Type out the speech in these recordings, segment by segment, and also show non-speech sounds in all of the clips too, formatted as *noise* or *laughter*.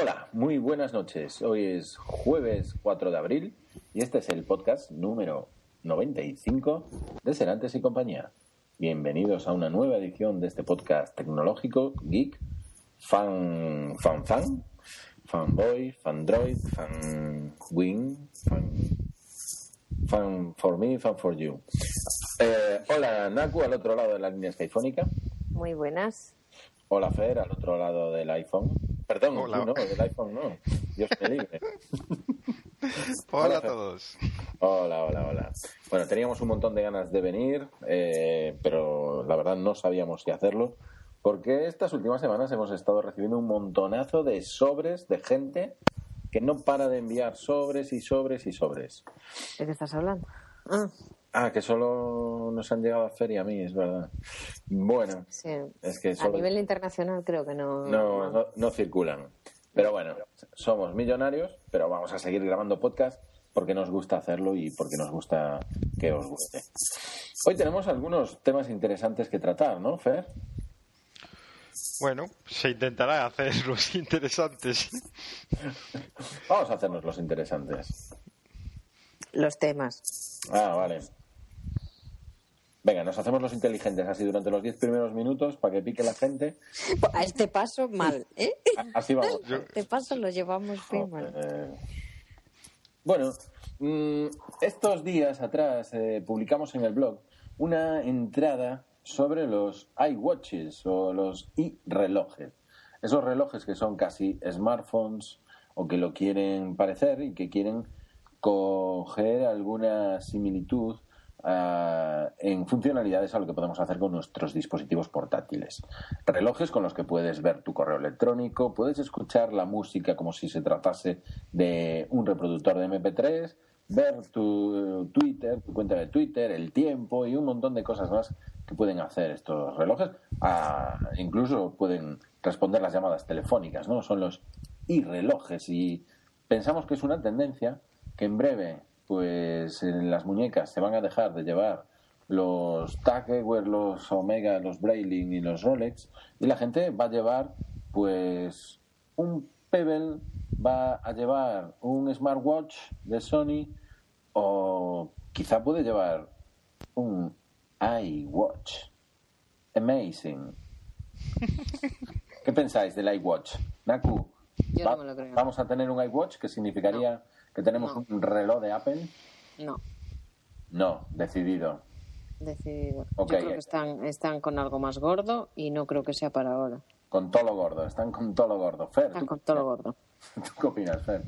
Hola, muy buenas noches. Hoy es jueves 4 de abril y este es el podcast número 95 de Serantes y compañía. Bienvenidos a una nueva edición de este podcast tecnológico, geek, fan, fan, fan, fanboy, fandroid, fan wing, fan, fan for me, fan for you. Eh, hola, Naku, al otro lado de la línea skyfónica. Muy buenas. Hola, Fer, al otro lado del iPhone. Perdón, Hola. tú no, del iPhone no. Dios me libre. *laughs* Hola a todos. Hola, hola, hola. Bueno, teníamos un montón de ganas de venir, eh, pero la verdad no sabíamos qué hacerlo, porque estas últimas semanas hemos estado recibiendo un montonazo de sobres de gente que no para de enviar sobres y sobres y sobres. ¿De qué estás hablando? Ah, Ah, que solo nos han llegado a Fer y a mí, es verdad. Bueno, sí. es que A nivel internacional creo que no. no, no, no circulan. Pero bueno, somos millonarios, pero vamos a seguir grabando podcast porque nos gusta hacerlo y porque nos gusta que os guste. Hoy tenemos algunos temas interesantes que tratar, ¿no, Fer? Bueno, se intentará hacer *laughs* los interesantes. Vamos a hacernos los interesantes. Los temas. Ah, vale. Venga, nos hacemos los inteligentes así durante los 10 primeros minutos para que pique la gente. *laughs* A este paso, mal, ¿eh? Así vamos. *laughs* A este paso lo llevamos bien mal. Eh, Bueno, mm, estos días atrás eh, publicamos en el blog una entrada sobre los iWatches o los i-relojes. Esos relojes que son casi smartphones o que lo quieren parecer y que quieren coger alguna similitud ah, en funcionalidades a lo que podemos hacer con nuestros dispositivos portátiles. Relojes con los que puedes ver tu correo electrónico, puedes escuchar la música como si se tratase de un reproductor de MP3, ver tu eh, Twitter, tu cuenta de Twitter, el tiempo y un montón de cosas más que pueden hacer estos relojes. Ah, incluso pueden responder las llamadas telefónicas, ¿no? Son los i-relojes y pensamos que es una tendencia que en breve, pues en las muñecas se van a dejar de llevar los Tag Heuer, los Omega, los Breitling y los Rolex y la gente va a llevar pues un Pebble, va a llevar un smartwatch de Sony o quizá puede llevar un iWatch. Amazing. *laughs* ¿Qué pensáis del iWatch? Naku, Yo va- no me lo creo. vamos a tener un iWatch que significaría que tenemos No. un reloj de Apple. No, No, decidido. decidido. Yo creo que están, están con algo más gordo y no creo que sea para ahora. Con todo lo gordo, están con todo lo gordo. Fer, Están ¿tú, con todo lo gordo. *laughs* ¿tú qué opinas, Fer?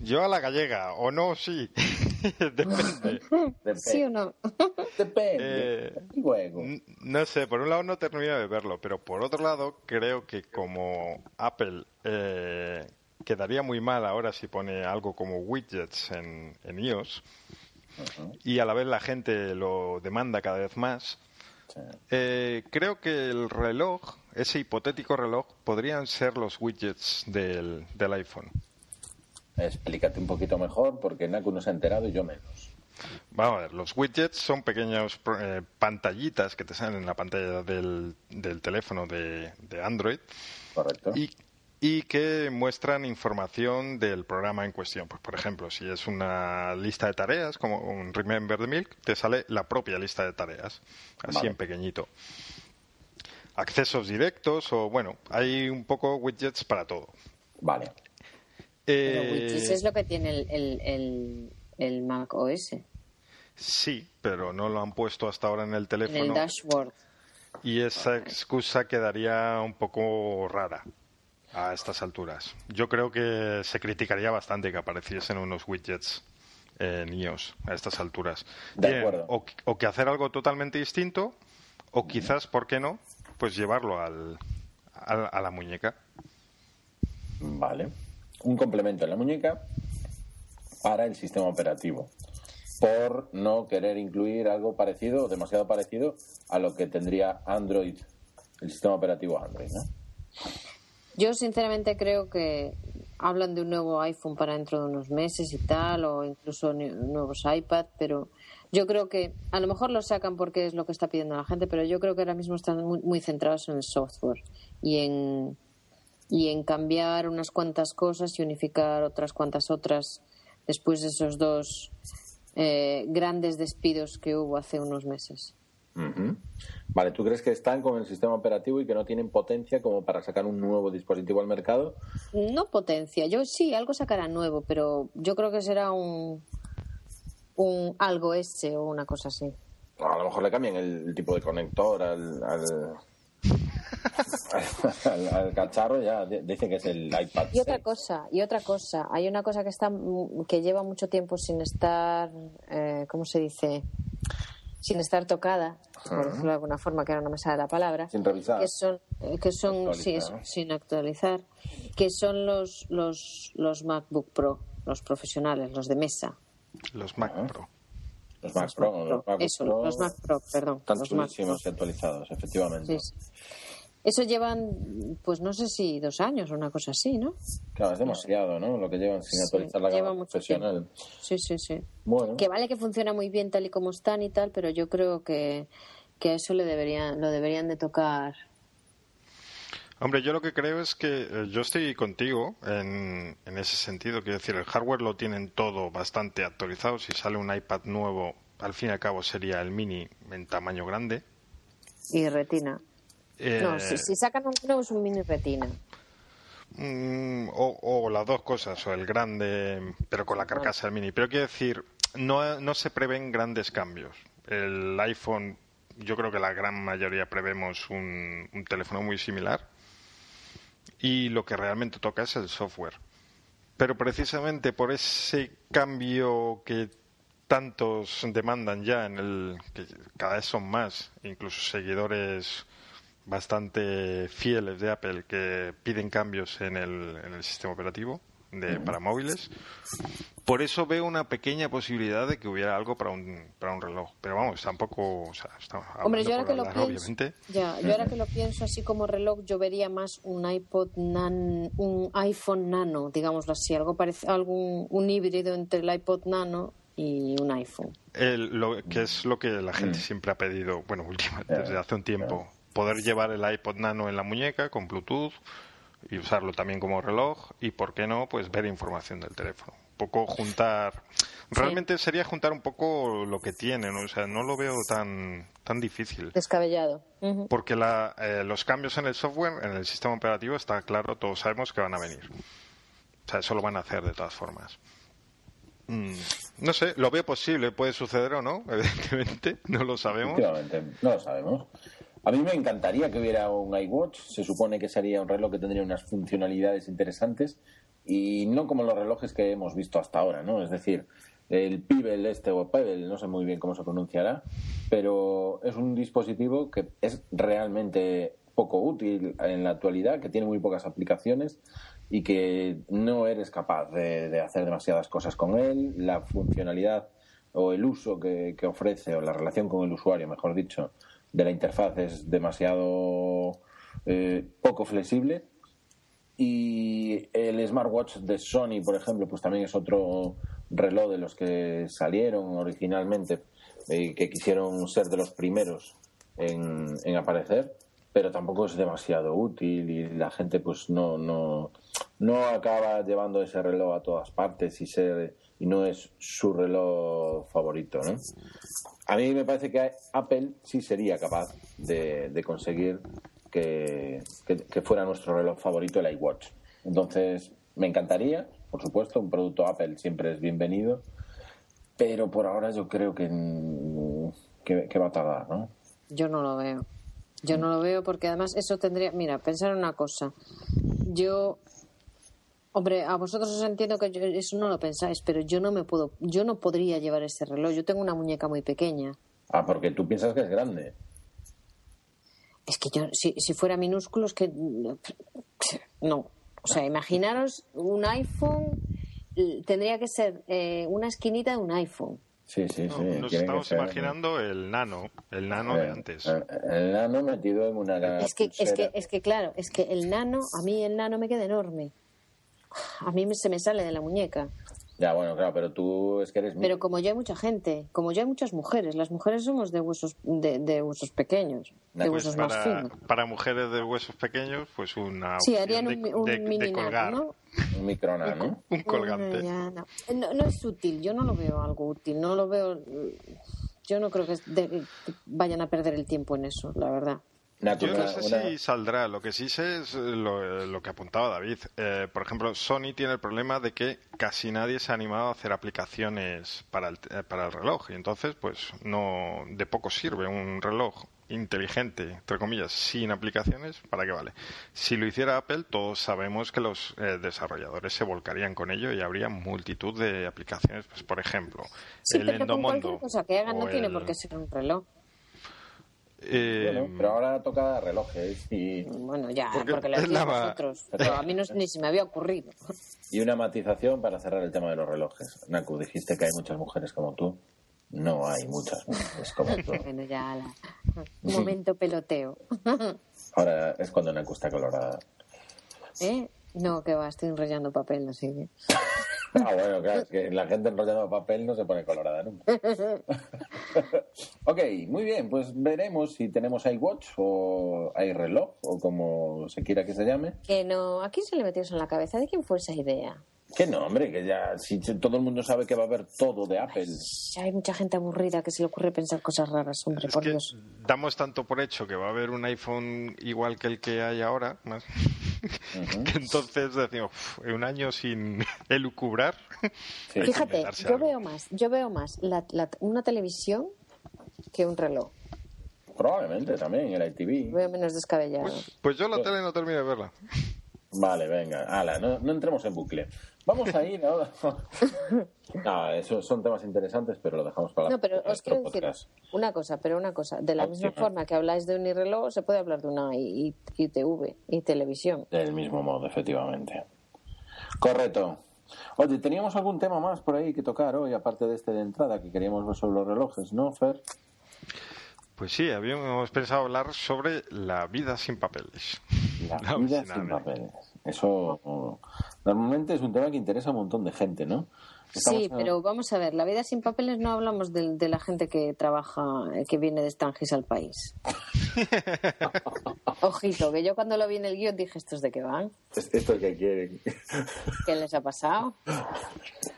Yo a la gallega, o no, sí. *laughs* Depende. Dep- ¿Sí o no? *laughs* Depende. Eh, Y luego. No sé, por un lado no termino de verlo, pero por otro lado creo que como Apple eh, quedaría muy mal ahora si pone algo como widgets en, en iOS y a la vez la gente lo demanda cada vez más, Sí. eh, creo que el reloj, ese hipotético reloj, podrían ser los widgets del, del iPhone. Explícate un poquito mejor porque Naku no se ha enterado y yo menos. Vamos a ver, los widgets son pequeñas eh, pantallitas que te salen en la pantalla del, del teléfono de, de Android ¿Correcto? y, y que muestran información del programa en cuestión. Pues, por ejemplo, si es una lista de tareas, como un Remember the Milk, te sale la propia lista de tareas, así Vale. en pequeñito. Accesos directos o, bueno, hay un poco widgets para todo. Vale. Pero Eh, Widgets es lo que tiene el, el, el, el Mac OS. Sí, pero no lo han puesto hasta ahora en el En teléfono. el dashboard. Y esa excusa quedaría un poco rara a estas alturas. Yo creo que se criticaría bastante que apareciesen unos widgets en iOS a estas alturas. De Bien, acuerdo. o, o que hacer algo totalmente distinto, o quizás, ¿por qué no? Pues llevarlo al, al- a la muñeca. Vale. Un complemento en la muñeca para el sistema operativo. Por no querer incluir algo parecido o demasiado parecido a lo que tendría Android, el sistema operativo Android, ¿no? Yo sinceramente creo que hablan de un nuevo iPhone para dentro de unos meses y tal, o incluso nuevos iPad, pero yo creo que a lo mejor lo sacan porque es lo que está pidiendo la gente, pero yo creo que ahora mismo están muy, muy centrados en el software y en y en cambiar unas cuantas cosas y unificar otras cuantas otras después de esos dos eh, grandes despidos que hubo hace unos meses. Vale, ¿tú crees que están con el sistema operativo y que no tienen potencia como para sacar un nuevo dispositivo al mercado? No potencia, yo sí, algo sacará nuevo, pero yo creo que será un, un algo S o una cosa así. A lo mejor le cambian el, tipo de conector al, al, al, cacharro, ya dice que es el iPad. Y otra cosa, y otra cosa, hay una cosa que está que lleva mucho tiempo sin estar, eh, ¿cómo se dice? Sin estar tocada, por decirlo de alguna forma, que ahora no me sale la palabra. Sin revisar. Que son, eh, que son sí, sin actualizar, que son los, los, los MacBook Pro, los profesionales, los de mesa. Los Mac Pro. Los Mac Pro, los Mac Eso, los Mac Pro, perdón. Están chulísimos y actualizados, efectivamente. Sí, eso llevan, pues no sé si dos años o una cosa así, ¿no? Claro, es demasiado, ¿no? Lo que llevan sin actualizar la gama profesional. Sí, sí, sí. Bueno. Que vale que funciona muy bien tal y como están y tal, pero yo creo que, que eso le deberían, lo deberían de tocar. Hombre, yo lo que creo es que eh, yo estoy contigo en, en ese sentido. Quiero decir, el hardware lo tienen todo bastante actualizado. Si sale un iPad nuevo, al fin y al cabo sería el mini en tamaño grande. Y retina no, si, eh, sacan un nuevo es un mini retina. Mm, o, las dos cosas, o el grande, pero con la carcasa del mini. Pero quiero decir, no, no se prevén grandes cambios. El iPhone, yo creo que la gran mayoría prevemos un, un teléfono muy similar. Y lo que realmente toca es el software. Pero precisamente por ese cambio que tantos demandan ya en el que cada vez son más, incluso seguidores bastante fieles de Apple que piden cambios en el, en el sistema operativo de, para móviles. Por eso veo una pequeña posibilidad de que hubiera algo para un, para un reloj. Pero vamos, tampoco. O sea, Hombre, yo ahora, que lo pienso, ya, yo ahora que lo pienso así como reloj, yo vería más un iPod nan, un iPhone Nano, digámoslo así, algo parece, algún un híbrido entre el iPod Nano y un iPhone. lo, que es lo que la gente mm. siempre ha pedido, bueno, últimamente, desde hace un tiempo poder llevar el iPod Nano en la muñeca con Bluetooth y usarlo también como reloj y, ¿por qué no?, pues ver información del teléfono. Un poco juntar... Realmente sería juntar un poco lo que tienen, o sea, no lo veo tan, tan difícil. Descabellado. Porque la, eh, los cambios en el software, en el sistema operativo, está claro, todos sabemos que van a venir. O sea, eso lo van a hacer de todas formas. Mm, no sé, lo veo posible, puede suceder o no, *laughs* evidentemente, no lo sabemos. no lo sabemos. A mí me encantaría que hubiera un iWatch. Se supone que sería un reloj que tendría unas funcionalidades interesantes y no como los relojes que hemos visto hasta ahora, ¿no? Es decir, el Pebble este o Pebble, no sé muy bien cómo se pronunciará, pero es un dispositivo que es realmente poco útil en la actualidad, que tiene muy pocas aplicaciones y que no eres capaz de, hacer demasiadas cosas con él. La funcionalidad o el uso que ofrece o la relación con el usuario, mejor dicho, de la interfaz es demasiado eh, poco flexible. Y el smartwatch de Sony, por ejemplo, pues también es otro reloj de los que salieron originalmente, y que quisieron ser de los primeros en, en, aparecer, pero tampoco es demasiado útil y la gente pues no, no, no acaba llevando ese reloj a todas partes y ser y no es su reloj favorito, ¿no? A mí me parece que Apple sí sería capaz de, conseguir que, fuera nuestro reloj favorito el iWatch. Entonces, me encantaría, por supuesto, un producto Apple siempre es bienvenido, pero por ahora yo creo que, que, va a tardar, ¿no? Yo no lo veo. Yo no lo veo porque además eso tendría. Mira, pensar una cosa. Yo Hombre, a vosotros os entiendo que eso no lo pensáis, pero yo no me puedo, yo no podría llevar ese reloj. Yo tengo una muñeca muy pequeña. Ah, porque tú piensas que es grande. Es que yo, si, si fuera minúsculo, es que no. O sea, imaginaros un iPhone, tendría que ser eh, una esquinita de un iPhone. Sí, sí, sí. nos estamos imaginando el nano, el nano de antes. El, nano metido en una es que, es que, es que claro, es que el nano, a mí el nano me queda enorme a mí se me sale de la muñeca. Ya, bueno, claro, pero tú es que eres... Pero como yo hay mucha gente, como yo hay muchas mujeres, las mujeres somos de huesos, de, de huesos pequeños, de Pues huesos más para, finos. para mujeres de huesos pequeños, pues una Sí, harían de, un, un de- de mini nano, colgar, ¿no? Un microna, ¿no? *laughs* un colgante. Ya, no. No, no es útil, yo no lo veo algo útil, no lo veo. Yo no creo de- que vayan a perder el tiempo en eso, la verdad. Yo no sé una- si saldrá. Lo que sí sé es eh, lo, lo que apuntaba David. Eh, por ejemplo, Sony tiene el problema de que casi nadie se ha animado a hacer aplicaciones para el, eh, para el reloj. Y entonces, pues, no de poco sirve un reloj inteligente, entre comillas, sin aplicaciones. ¿Para qué vale? Si lo hiciera Apple, todos sabemos que los eh, desarrolladores se volcarían con ello y habría multitud de aplicaciones. Pues, por ejemplo, Sí, el pero con Endomondo. cualquier cosa que hagan no tiene por qué ser un reloj. Eh, Bueno, pero ahora toca relojes y, Bueno, ya, Porque porque, lo va- vosotros. *laughs* Pero a mí no, ni se me había ocurrido. y una matización para cerrar el tema de los relojes. Naku, dijiste que hay muchas mujeres como tú. No hay muchas mujeres como tú. *laughs* Bueno, ya, la... momento peloteo. *laughs* Ahora es cuando Naku está colorada. ¿Eh? No, que va, estoy enrollando papel, no sigue. Ah, bueno, claro, es que la gente enrollando papel no se pone colorada nunca. *laughs* ok, muy bien, pues veremos si tenemos iWatch o iReloj o como se quiera que se llame. Que no, ¿a quién se le metió eso en la cabeza? ¿De quién fue esa idea? Que no, hombre, que ya si si todo el mundo sabe que va a haber todo de Apple. Hay mucha gente aburrida que se le ocurre pensar cosas raras, hombre, Es por que Dios. damos tanto por hecho que va a haber un iPhone igual que el que hay ahora, más. *laughs* que entonces decimos, "Uf, un año sin *laughs* elucubrar. Sí. Fíjate, yo algo". veo más, yo veo más la- la- una televisión que un reloj. Probablemente también el ITV. Veo menos descabellado. Pues yo la tele no termino de verla. Vale, venga, ala, no, no entremos en bucle. Vamos a ir ahora. no, eso son temas interesantes, pero lo dejamos para No, pero os quiero decir una cosa, pero una cosa. De la misma forma que habláis de un irreloj, se puede hablar de una ITV y televisión. Del mismo modo, efectivamente. Correcto. Oye, teníamos algún tema más por ahí que tocar hoy, aparte de este de entrada que queríamos ver sobre los relojes, ¿no, Fer? Pues sí, habíamos pensado hablar sobre la vida sin papeles. La *laughs* No, vida sin papeles. Eso normalmente es un tema que interesa a un montón de gente, ¿no? Estamos Sí, pero vamos a ver, la vida sin papeles no hablamos de, de la gente que trabaja, eh, que viene de Stangis al país. *laughs* Ojito, que yo cuando lo vi en el guion dije, ¿estos de qué van? Es- Esto es que quieren. ¿Qué les ha pasado?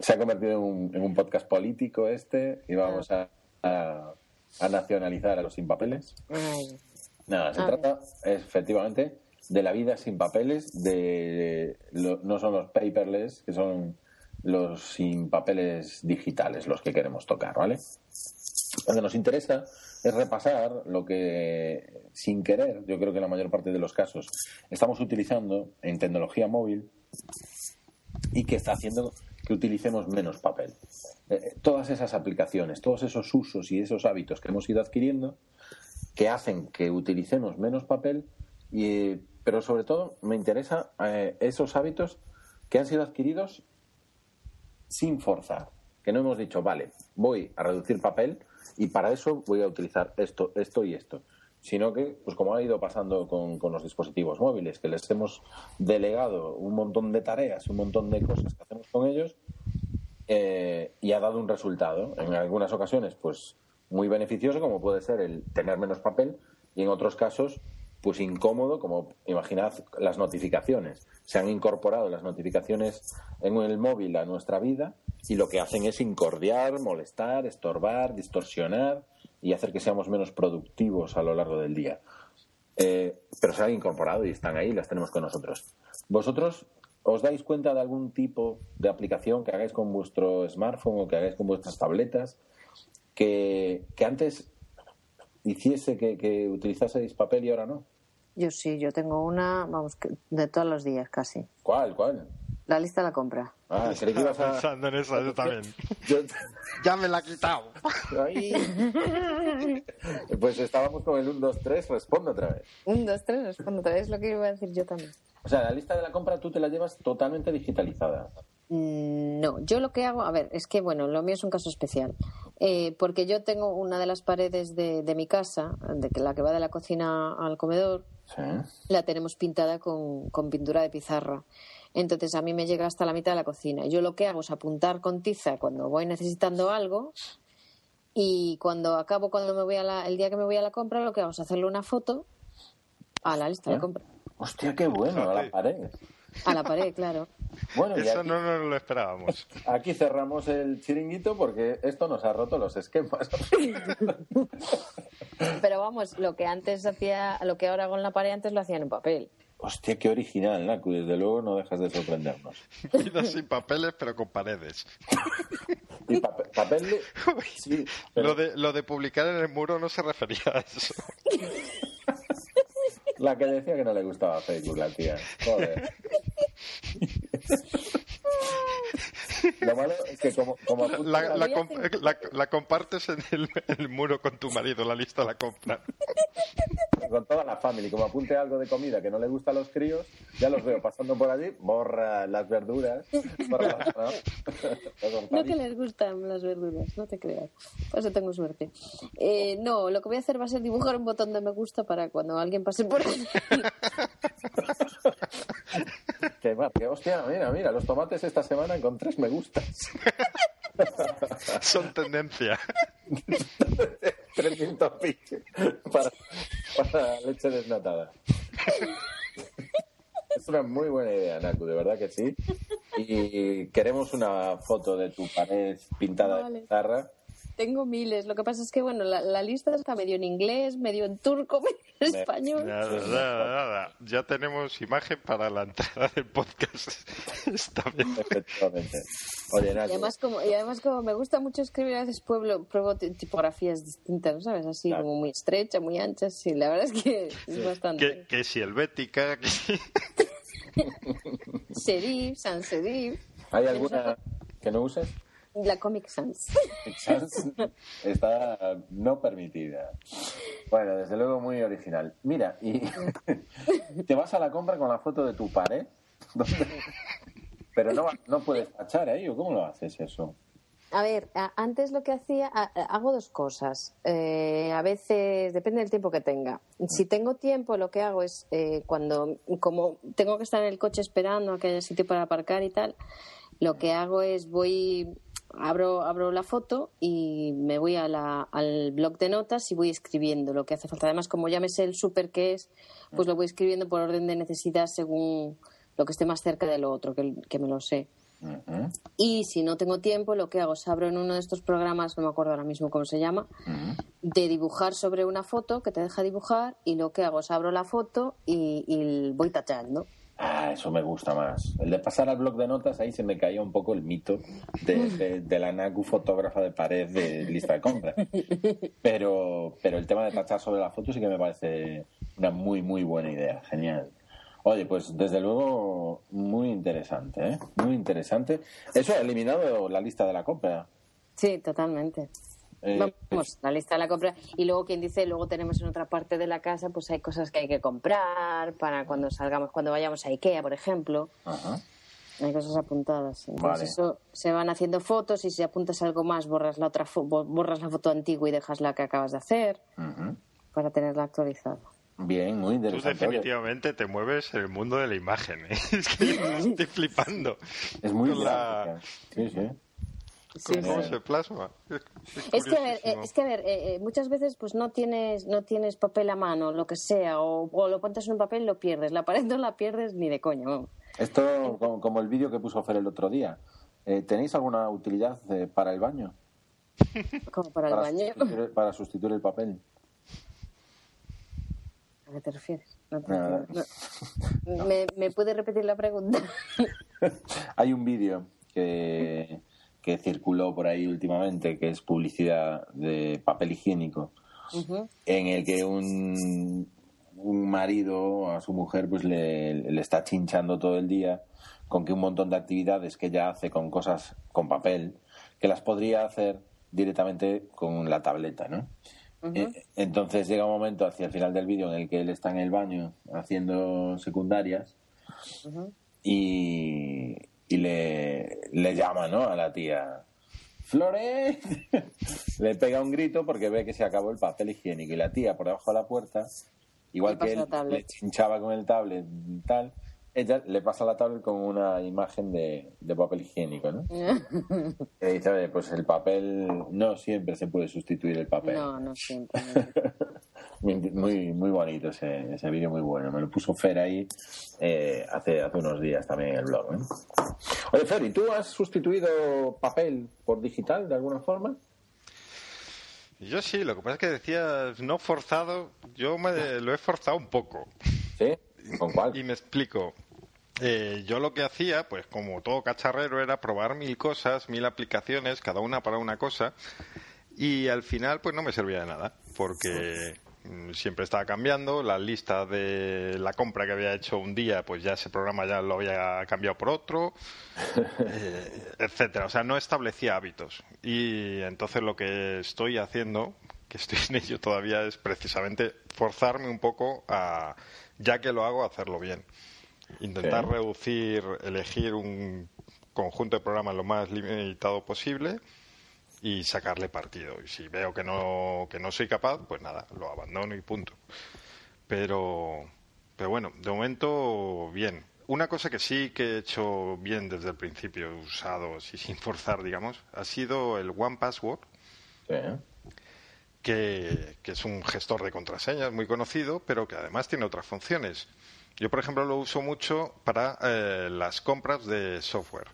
Se ha convertido en un, en un podcast político este y vamos a, a- a nacionalizar a los sin papeles. Ay, Nada, se A trata efectivamente de la vida sin papeles, de no son los paperless, que son los sin papeles digitales los que queremos tocar, ¿vale? Lo que nos interesa es repasar lo que, sin querer, yo creo que en la mayor parte de los casos, estamos utilizando en tecnología móvil y que está haciendo que utilicemos menos papel. Eh, todas esas aplicaciones, todos esos usos y esos hábitos que hemos ido adquiriendo que hacen que utilicemos menos papel, y, pero sobre todo me interesa eh, esos hábitos que han sido adquiridos sin forzar, que no hemos dicho, vale, voy a reducir papel y para eso voy a utilizar esto, esto y esto, sino que, pues como ha ido pasando con, con los dispositivos móviles, que les hemos delegado un montón de tareas, un montón de cosas que hacemos con ellos eh, y ha dado un resultado. En algunas ocasiones, pues muy beneficioso, como puede ser el tener menos papel, y en otros casos, pues incómodo, como imaginad las notificaciones. Se han incorporado las notificaciones en el móvil a nuestra vida y lo que hacen es incordiar, molestar, estorbar, distorsionar y hacer que seamos menos productivos a lo largo del día. Eh, pero se han incorporado y están ahí, las tenemos con nosotros. ¿Vosotros os dais cuenta de algún tipo de aplicación que hagáis con vuestro smartphone o que hagáis con vuestras tabletas que, que antes hiciese que, que utilizaseis papel y ahora no? Yo sí, yo tengo una, vamos, que- de todos los días casi. ¿Cuál? ¿Cuál? La lista de la compra. Ah, creí que ibas a... *laughs* Pensando en eso, yo también. Yo- *laughs* Ya me la ha quitado. Ahí. Pues estábamos con el 1, 2, 3, responde otra vez. Un, dos, tres, respondo otra vez lo que iba a decir yo también. O sea, la lista de la compra tú te la llevas totalmente digitalizada. Mm, No, yo lo que hago, a ver, es que bueno, lo mío es un caso especial, Eh, porque yo tengo una de las paredes de, de mi casa, de que- la que va de la cocina al comedor, Sí. la tenemos pintada con, con pintura de pizarra. Entonces a mí me llega hasta la mitad de la cocina. Yo lo que hago es apuntar con tiza cuando voy necesitando algo y cuando acabo, cuando me voy a la, el día que me voy a la compra, lo que hago es hacerle una foto a la lista ¿Eh? de compra. Hostia, qué bueno, a la pared. A la pared, claro. Bueno, y Eso aquí, no nos lo esperábamos. aquí cerramos el chiringuito porque esto nos ha roto los esquemas. Pero vamos, lo que antes hacía, lo que ahora hago en la pared, antes lo hacían en papel. Hostia, qué original, Naku. Desde luego no dejas de sorprendernos. Vida sin papeles, pero con paredes. Y pape- papel, sí, pero Lo, de, lo de publicar en el muro no se refería a eso. *laughs* la que decía que no le gustaba Facebook, la tía. Joder. *laughs* *laughs* Lo malo es que como, como La, la comp- la- la compartes en el, el muro con tu marido, la lista la compra. con toda la familia, como apunte algo de comida que no le gusta a los críos, ya los veo pasando por allí, borra las verduras, borra las, ¿no? *laughs* No que les gustan las verduras, no te creas. Por eso tengo suerte. Eh, no, lo que voy a hacer va a ser dibujar un botón de me gusta para cuando alguien pase por ahí. *laughs* Que va, que hostia, mira, mira, los tomates esta semana con tres me gustas. Son tendencia. *laughs* 300 piques para, para leche desnatada. Es una muy buena idea, Naku, de verdad que sí. Y queremos una foto de tu pared pintada de pizarra. Tengo miles. Lo que pasa es que, bueno, la, la lista está medio en inglés, medio en turco, *laughs* medio en español. Nada, nada, nada. Ya tenemos imagen para la entrada del podcast. *laughs* Está bien. Efectivamente. Oye, Y además, como, y además, como me gusta mucho escribir, a veces pueblo, pruebo ti- tipografías distintas, ¿sabes? Así Claro. como muy estrecha, muy ancha. Sí, la verdad es que es bastante. Que, que si helvética, que si- *laughs* Serif, Sans Serif, ¿hay alguna que no uses? La Comic Sans. Sans está no permitida. Bueno, desde luego muy original. Mira, y *laughs* te vas a la compra con la foto de tu pared, ¿Dónde? pero no, no puedes tachar ahí, ¿o cómo lo haces eso? A ver, antes lo que hacía, hago dos cosas. Eh, a veces, depende del tiempo que tenga. Si tengo tiempo, lo que hago es, eh, cuando, como tengo que estar en el coche esperando a que haya sitio para aparcar y tal, lo que hago es voy, abro, abro la foto y me voy a la- al blog de notas y voy escribiendo lo que hace falta. Además, como ya me sé el súper que es, pues lo voy escribiendo por orden de necesidad según lo que esté más cerca de lo otro, que, que me lo sé. Y si no tengo tiempo, lo que hago es abro en uno de estos programas, no me acuerdo ahora mismo cómo se llama, de dibujar sobre una foto que te deja dibujar y lo que hago es abro la foto y, y voy tachando. Ah, eso me gusta más. El de pasar al blog de notas, ahí se me caía un poco el mito de, de- de la Naku fotógrafa de pared de lista de compra. Pero, pero el tema de tachar sobre la foto sí que me parece una muy, muy buena idea. Genial. Oye, pues desde luego muy interesante, ¿eh? Muy interesante. Eso ha eliminado la lista de la compra. Sí, totalmente. Eh, Vamos, la lista de la compra. Y luego quien dice, luego tenemos en otra parte de la casa, pues hay cosas que hay que comprar para cuando salgamos, cuando vayamos a Ikea, por ejemplo. Ajá. Hay cosas apuntadas. Entonces Vale. eso se van haciendo fotos y si apuntas algo más, borras la otra fo- borras la foto antigua y dejas la que acabas de hacer para tenerla actualizada. Bien, muy Tú interesante. Oye, definitivamente te mueves en el mundo de la imagen. ¿eh? *laughs* Es que yo estoy flipando. es muy la-. Sí, sí. Sí, ¿Cómo sí. se plasma? Es que a ver, eh, es que a ver, eh, eh, muchas veces pues no tienes no tienes papel a mano, lo que sea, o, o lo pones en un papel y lo pierdes. La pared *laughs* no la pierdes ni de coño. Esto, como, como el vídeo que puso Fer el otro día. Eh, ¿Tenéis alguna utilidad eh, para el baño? Como para el baño. Sustituir, para sustituir el papel. ¿A qué te refieres? No te Nada. entiendo. No. ¿Me, ¿Me puede repetir la pregunta? *laughs* Hay un vídeo que, *laughs* que circuló por ahí últimamente, que es publicidad de papel higiénico, en el que un, un marido a su mujer pues le, le está chinchando todo el día con que un montón de actividades que ella hace con cosas con papel, que las podría hacer directamente con la tableta, ¿no? Eh, Entonces llega un momento hacia el final del vídeo en el que él está en el baño haciendo secundarias y, y le, le llama, ¿no? A la tía. ¡Flores! *laughs* le pega un grito porque ve que se acabó el papel higiénico y la tía por debajo de la puerta igual que él le chinchaba con el tablet y tal, ella le pasa la tablet con una imagen de, de papel higiénico, ¿no? *laughs* Y dice, "Oye, pues el papel no siempre se puede sustituir el papel. No, no siempre. *laughs* muy, muy bonito ese, ese vídeo, muy bueno. Me lo puso Fer ahí eh, hace, hace unos días también en el blog. ¿eh? Oye, Fer, ¿y tú has sustituido papel por digital de alguna forma? Yo sí, lo que pasa es que decías no forzado, yo me lo he forzado un poco. ¿Sí? ¿Con cuál? Y me explico. Eh, yo lo que hacía, pues como todo cacharrero, era probar mil cosas, mil aplicaciones, cada una para una cosa, y al final pues no me servía de nada, porque siempre estaba cambiando, la lista de la compra que había hecho un día, pues ya ese programa ya lo había cambiado por otro, *laughs* eh, etcétera. O sea, no establecía hábitos. Y entonces lo que estoy haciendo, que estoy en ello todavía, es precisamente forzarme un poco a, ya que lo hago, a hacerlo bien. Intentar reducir, elegir un conjunto de programas lo más limitado posible y sacarle partido. Y si veo que no, que no soy capaz, pues nada, lo abandono y punto. Pero, pero bueno, de momento bien. Una cosa que sí que he hecho bien desde el principio, usado así *laughs* sin forzar, digamos, ha sido el One Password, Sí. que, que es un gestor de contraseñas muy conocido, pero que además tiene otras funciones. Yo, por ejemplo, lo uso mucho para eh, las compras de software.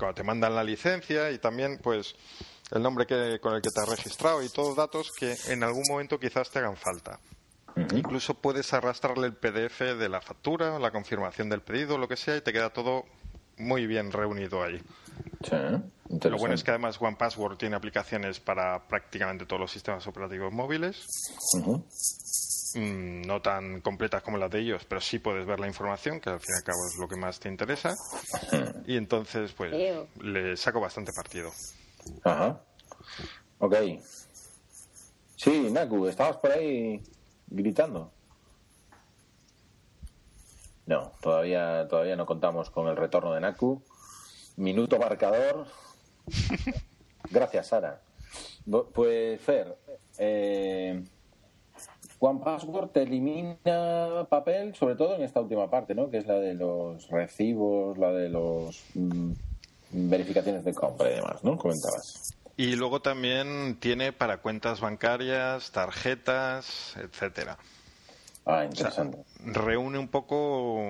Cuando te mandan la licencia y también, pues, el nombre que, con el que te has registrado y todos datos que en algún momento quizás te hagan falta. Incluso puedes arrastrarle el PDF de la factura, la confirmación del pedido, lo que sea, y te queda todo muy bien reunido ahí. Sí. Lo bueno es que además OnePassword tiene aplicaciones para prácticamente todos los sistemas operativos móviles, Ujú. Mm, no tan completas como las de ellos, pero sí puedes ver la información, que al fin y al cabo es lo que más te interesa. *laughs* Y entonces, pues, le saco bastante partido. Ajá. Ok. Sí, Naku, estabas por ahí gritando. No, todavía, todavía no contamos con el retorno de Naku. Minuto marcador. *laughs* Gracias, Sara. Pues, Fer, eh, One Password te elimina papel, sobre todo en esta última parte, ¿no? Que es la de los recibos, la de los mm, verificaciones de compra y demás, ¿no? Comentabas. Y luego también tiene para cuentas bancarias, tarjetas, etcétera. Ah, interesante. reúne un poco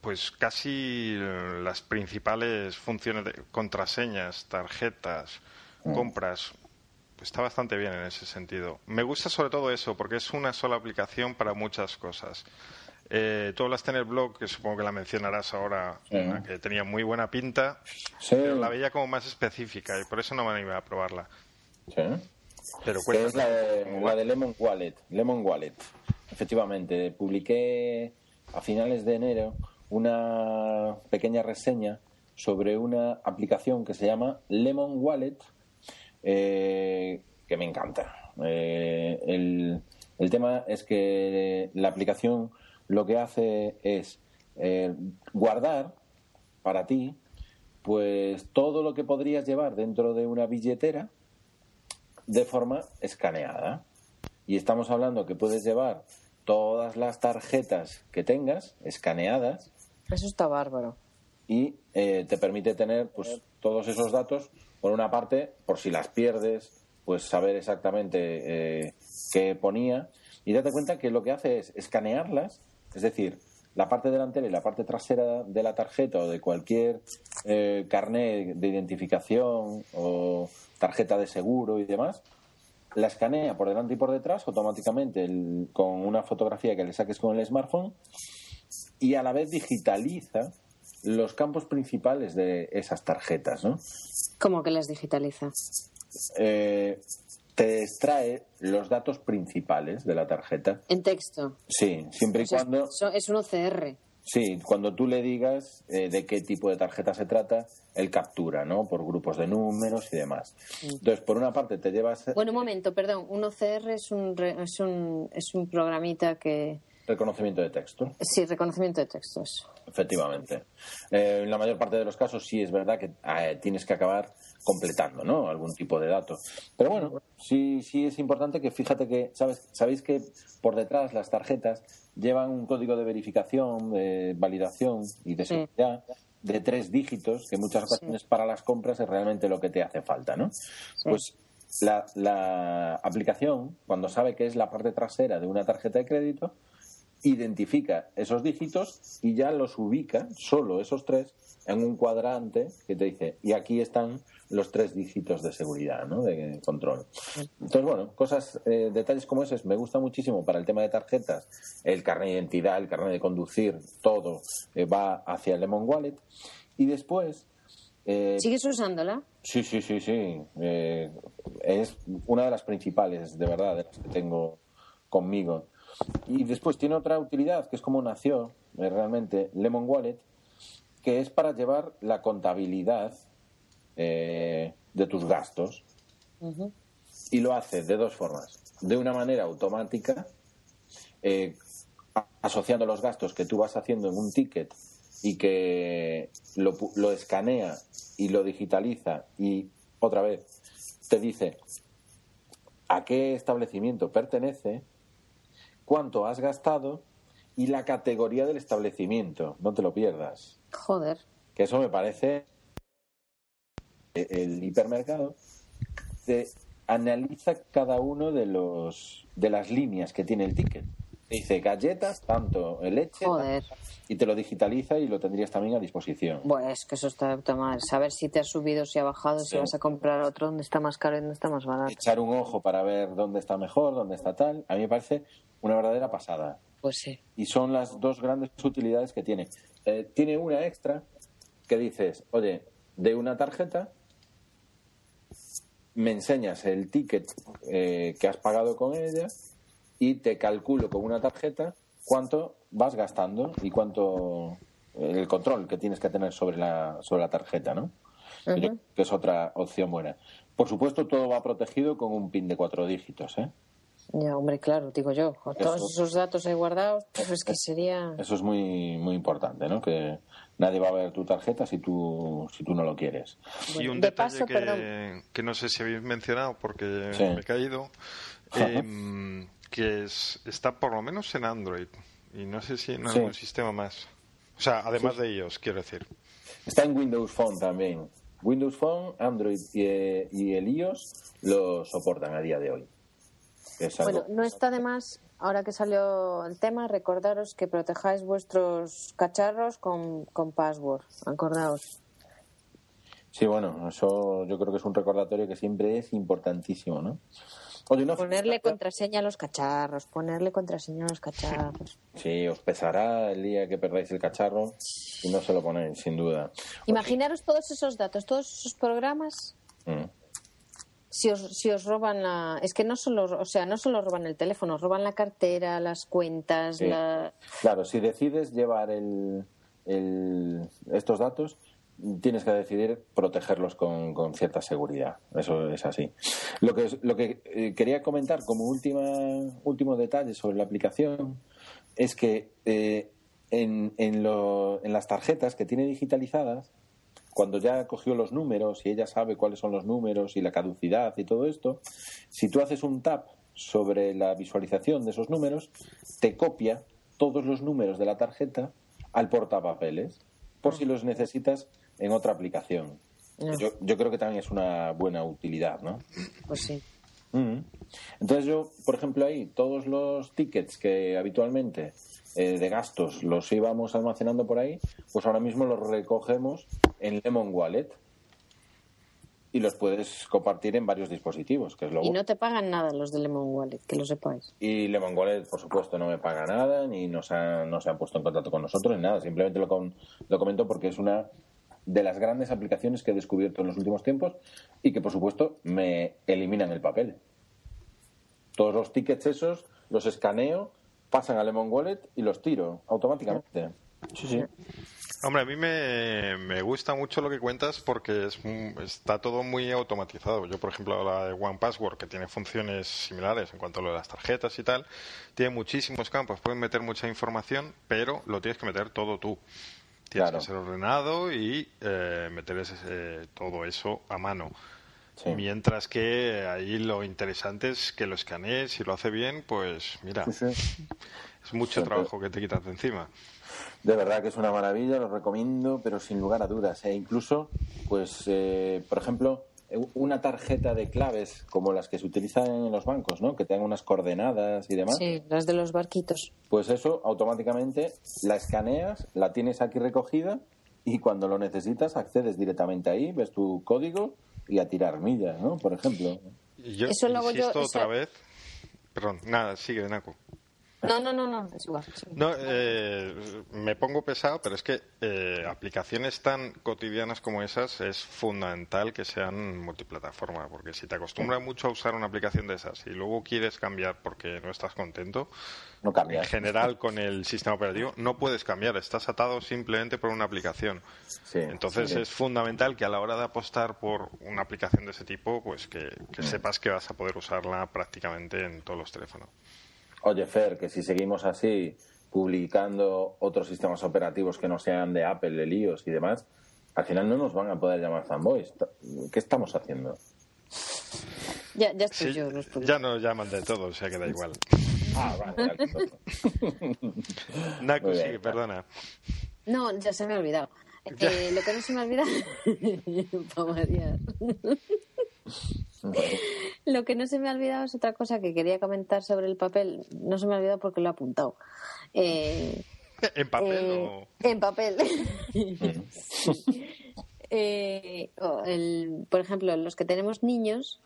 pues casi las principales funciones de contraseñas, tarjetas, compras. Está bastante bien en ese sentido. Me gusta sobre todo eso, porque es una sola aplicación para muchas cosas. Eh, tú hablaste en el blog, que supongo que la mencionarás ahora, Sí. una que tenía muy buena pinta, Sí, pero la veía como más específica y por eso no me animé a probarla. sí. Pero Que es cuéntame. la de, la de Lemon Wallet. Lemon Wallet. Efectivamente, publiqué a finales de enero una pequeña reseña sobre una aplicación que se llama Lemon Wallet, eh, que me encanta. Eh, el, el tema es que la aplicación lo que hace es eh, guardar para ti pues todo lo que podrías llevar dentro de una billetera de forma escaneada. Y estamos hablando que puedes llevar todas las tarjetas que tengas escaneadas Eso está bárbaro. y eh, te permite tener pues todos esos datos por una parte por si las pierdes pues saber exactamente eh, qué ponía. Y date cuenta que lo que hace es escanearlas es decir la parte delantera y la parte trasera de la tarjeta o de cualquier eh, carnet de identificación o tarjeta de seguro y demás la escanea por delante y por detrás automáticamente con una fotografía que le saques con el smartphone y a la vez digitaliza los campos principales de esas tarjetas, ¿no? ¿Cómo que las digitaliza? Eh, te extrae los datos principales de la tarjeta. En texto. Sí, siempre y O sea, cuando, es un OCR. sí, cuando tú le digas eh, de qué tipo de tarjeta se trata, él captura, ¿no? Por grupos de números y demás. Entonces, por una parte te llevas Bueno, un momento, perdón. Un OCR es un, re- es un, es un programita que, reconocimiento de texto. Sí, reconocimiento de textos. Efectivamente. Eh, en la mayor parte de los casos sí es verdad que eh, tienes que acabar completando ¿no? algún tipo de dato. Pero bueno, sí, sí es importante que fíjate que, ¿sabes? sabéis que por detrás las tarjetas llevan un código de verificación, de validación y de seguridad de tres dígitos, que muchas ocasiones para las compras es realmente lo que te hace falta, ¿no? Pues la, la aplicación, cuando sabe que es la parte trasera de una tarjeta de crédito, identifica esos dígitos y ya los ubica, solo esos tres, en un cuadrante que te dice, y aquí están los tres dígitos de seguridad, ¿no? De control. Entonces, bueno, cosas, eh, detalles como esos me gusta muchísimo para el tema de tarjetas. El carnet de identidad, el carnet de conducir, todo eh, va hacia el Lemon Wallet. Y después... Eh, ¿Sigues usándola? Sí, sí, sí, sí. es una de las principales, de verdad, de las que tengo conmigo. Y después tiene otra utilidad, que es como nació realmente Lemon Wallet, que es para llevar la contabilidad eh, de tus gastos. Y lo hace de dos formas. De una manera automática, eh, asociando los gastos que tú vas haciendo en un ticket y que lo, lo escanea y lo digitaliza y otra vez te dice a qué establecimiento pertenece, cuánto has gastado y la categoría del establecimiento. No te lo pierdas. Joder. Que eso me parece el hipermercado te analiza cada uno de los de las líneas que tiene el ticket. Dice galletas, tanto leche, y te lo digitaliza y lo tendrías también a disposición. Bueno, es que eso está mal. Saber si te ha subido, si ha bajado, si vas a comprar otro, dónde está más caro y dónde está más barato. Echar un ojo para ver dónde está mejor, dónde está tal. A mí me parece una verdadera pasada. Pues sí. Y son las dos grandes utilidades que tiene. Eh, tiene una extra que dices, oye, de una tarjeta me enseñas el ticket eh, que has pagado con ella y te calculo con una tarjeta cuánto vas gastando y cuánto el control que tienes que tener sobre la sobre la tarjeta, ¿no? Que es otra opción buena. Por supuesto, todo va protegido con un pin de cuatro dígitos, ¿eh? Ya, hombre, claro, digo yo, con todos esos datos ahí guardados, pues es que sería... Eso es muy, muy importante, ¿no? Que nadie va a ver tu tarjeta si tú, si tú no lo quieres. y un detalle que, que, no sé si habéis mencionado porque me he caído, que es, está por lo menos en Android y no sé si en algún sistema más. O sea, además de ellos, quiero decir. Está en Windows Phone también. Windows Phone, Android y, y el iOS lo soportan a día de hoy. Bueno, no está de más, ahora que salió el tema, recordaros que protejáis vuestros cacharros con, con password. Acordaos. Sí, bueno, eso yo creo que es un recordatorio que siempre es importantísimo, ¿no? Ponerle contraseña a los cacharros, ponerle contraseña a los cacharros. *laughs* Sí, os pesará el día que perdáis el cacharro y no se lo ponéis, sin duda. Imaginaros todos esos datos, todos esos programas. Mm si os, si os roban la... Es que no solo, o sea, no solo roban el teléfono, roban la cartera, las cuentas, la... Claro, si decides llevar el, estos datos, tienes que decidir protegerlos con, con, cierta seguridad. Eso es así. Lo que, lo que eh, quería comentar como última, último detalle sobre la aplicación es que eh, en, en, lo, en las tarjetas que tiene digitalizadas, cuando ya cogió los números y ella sabe cuáles son los números y la caducidad y todo esto, si tú haces un tap sobre la visualización de esos números, te copia todos los números de la tarjeta al portapapeles, por si los necesitas en otra aplicación. Yo, yo, creo que también es una buena utilidad, ¿no? Pues sí. Mm. Entonces yo, por ejemplo, ahí, todos los tickets que habitualmente eh, de gastos los íbamos almacenando por ahí, pues ahora mismo los recogemos en Lemon Wallet y los puedes compartir en varios dispositivos. Que es lo y no te pagan nada los de Lemon Wallet, que lo sepáis. Y Lemon Wallet, por supuesto, no me paga nada, ni no se han puesto en contacto con nosotros, ni nada. Simplemente lo, lo comento porque es una de las grandes aplicaciones que he descubierto en los últimos tiempos y que, por supuesto, me eliminan el papel. Todos los tickets esos los escaneo pasan a Lemon Wallet y los tiro automáticamente. Sí, sí. Hombre, a mí me, me gusta mucho lo que cuentas porque es, está todo muy automatizado. Yo, por ejemplo, la de One Password, que tiene funciones similares en cuanto a lo de las tarjetas y tal, tiene muchísimos campos, pueden meter mucha información, pero lo tienes que meter todo tú. Tienes que ser ordenado y eh, meter ese, todo eso a mano. Mientras que ahí lo interesante es que lo escanees y lo hace bien, pues mira, es mucho trabajo que te quitas de encima. De verdad que es una maravilla, lo recomiendo, pero sin lugar a dudas. E incluso, pues, eh, por ejemplo, una tarjeta de claves como las que se utilizan en los bancos, ¿no? Que tengan unas coordenadas y demás. Sí, las de los barquitos. Pues eso, automáticamente la escaneas, la tienes aquí recogida y cuando lo necesitas accedes directamente ahí, ves tu código y a tirar millas, ¿no? Por ejemplo. Yo eso lo hago yo, otra vez. Perdón, nada, sigue, Naco. No, no, no, no, es igual. No, eh, me pongo pesado, pero es que eh, aplicaciones tan cotidianas como esas es fundamental que sean multiplataforma, porque si te acostumbras mucho a usar una aplicación de esas y luego quieres cambiar porque no estás contento, no en general con el sistema operativo no puedes cambiar, estás atado simplemente por una aplicación. Entonces es fundamental que a la hora de apostar por una aplicación de ese tipo, pues que mm. sepas que vas a poder usarla prácticamente en todos los teléfonos. Oye, Fer, que si seguimos así publicando otros sistemas operativos que no sean de Apple, de iOS y demás, al final no nos van a poder llamar fanboys. ¿Qué estamos haciendo? Ya, ya estoy yo. ya nos llaman de todo, o sea que da igual. ah, vale. *laughs* Naku, sí, perdona. No, ya se me ha olvidado. *laughs* Eh, lo que no se me ha olvidado, *laughs* para variar. Lo que no se me ha olvidado es otra cosa que quería comentar sobre el papel. No se me ha olvidado porque lo he apuntado. Eh, ¿En papel eh, En papel. *laughs* Eh, por ejemplo, los que tenemos niños,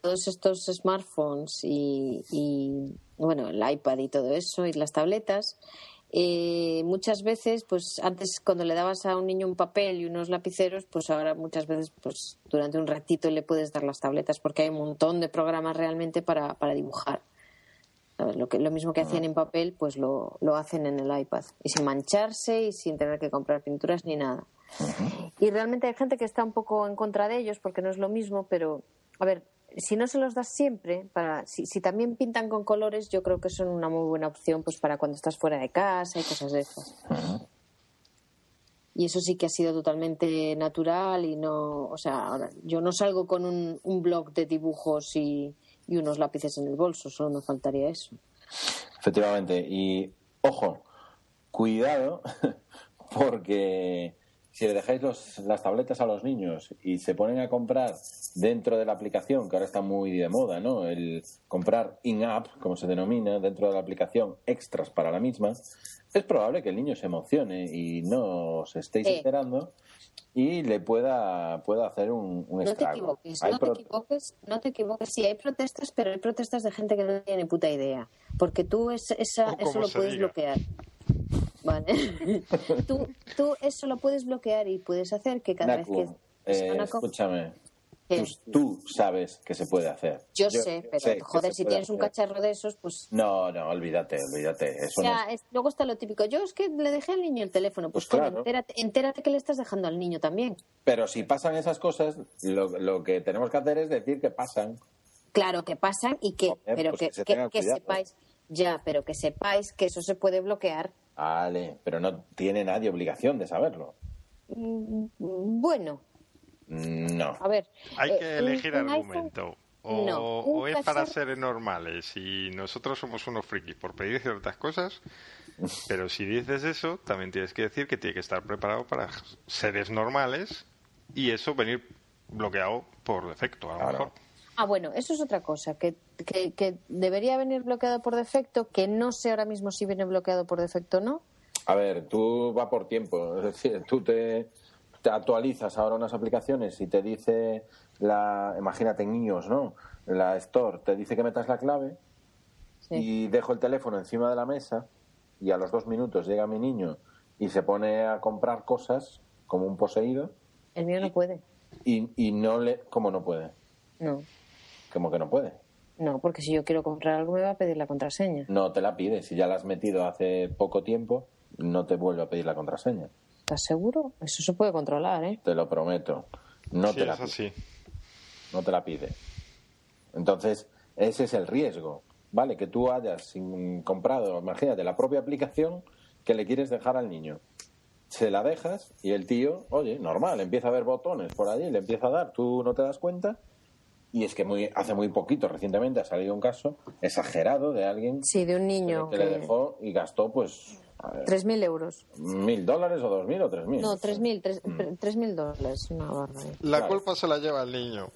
todos estos smartphones y, y, bueno, el iPad y todo eso, y las tabletas, eh, muchas veces, pues antes cuando le dabas a un niño un papel y unos lapiceros, pues ahora muchas veces, pues durante un ratito le puedes dar las tabletas porque hay un montón de programas realmente para, para dibujar. Lo, que, lo mismo que hacían en papel, pues lo, lo hacen en el iPad y sin mancharse y sin tener que comprar pinturas ni nada. Y realmente hay gente que está un poco en contra de ellos porque no es lo mismo, pero a ver, si no se los das siempre, para, si, también pintan con colores, yo creo que son una muy buena opción pues para cuando estás fuera de casa y cosas de esas. Y eso sí que ha sido totalmente natural y no, o sea, yo no salgo con un, un blog de dibujos y, y unos lápices en el bolso, solo me faltaría eso. Efectivamente, y ojo, cuidado, *laughs* porque si le dejáis las tabletas a los niños y se ponen a comprar dentro de la aplicación, que ahora está muy de moda, ¿no? El comprar in-app, como se denomina, dentro de la aplicación, extras para la misma, es probable que el niño se emocione y no os estéis esperando y le pueda, pueda hacer un, un no Te equivoques, no te equivoques, no te equivoques. Sí, hay protestas, pero hay protestas de gente que no tiene puta idea. Porque tú esa, eso lo puedes bloquear. Vale. *laughs* tú, tú eso lo puedes bloquear y puedes hacer que cada vez que... Eh, escúchame, Tú, sabes que se puede hacer. Yo, sé, pero joder, si tienes un cacharro de esos, pues. No, no, olvídate, olvídate. Eso luego está lo típico. Yo es que le dejé al niño el teléfono. Pues, pues claro. entérate, que le estás dejando al niño también. Pero si pasan esas cosas, lo, que tenemos que hacer es decir que pasan. Claro que pasan y que. pero pues que, que sepáis. Ya, pero que sepáis que eso se puede bloquear Vale, pero no tiene nadie obligación de saberlo. Mm, bueno. No. A ver. Hay que eh, elegir argumento. O, es para seres normales y nosotros somos unos frikis por pedir ciertas cosas, pero si dices eso, también tienes que decir que tiene que estar preparado para seres normales y eso venir bloqueado por defecto, a lo mejor. Ah, bueno, eso es otra cosa, que, que, debería venir bloqueado por defecto, que no sé ahora mismo si viene bloqueado por defecto o no. A ver, tú va por tiempo, *laughs* es decir, tú te, actualizas ahora unas aplicaciones y te dice la, imagínate niños, ¿no? La Store te dice que metas la clave y dejo el teléfono encima de la mesa y a los dos minutos llega mi niño y se pone a comprar cosas como un poseído. El mío no puede. Y, y no le, ¿cómo no puede? No. ¿Cómo que no puede? No, porque si yo quiero comprar algo me va a pedir la contraseña. No te la pide, si ya la has metido hace poco tiempo. no te vuelve a pedir la contraseña. ¿Estás seguro? Eso se puede controlar, ¿eh? Te lo prometo. No Sí, te la así. no te la pide. Entonces, ese es el riesgo, ¿vale? Que tú hayas comprado, imagínate, la propia aplicación que le quieres dejar al niño. Se la dejas y el tío, oye, normal, empieza a ver botones por allí, le empieza a dar, tú no te das cuenta. Y es que muy, hace muy poquito, recientemente, ha salido un caso exagerado de alguien Sí, de un niño que, que... le dejó y gastó, pues, a ver, 3.000 euros. mil dólares o dos mil o tres mil. No, 3.000 tres- 3.000 dólares. Una barbaridad. La culpa se la lleva el niño.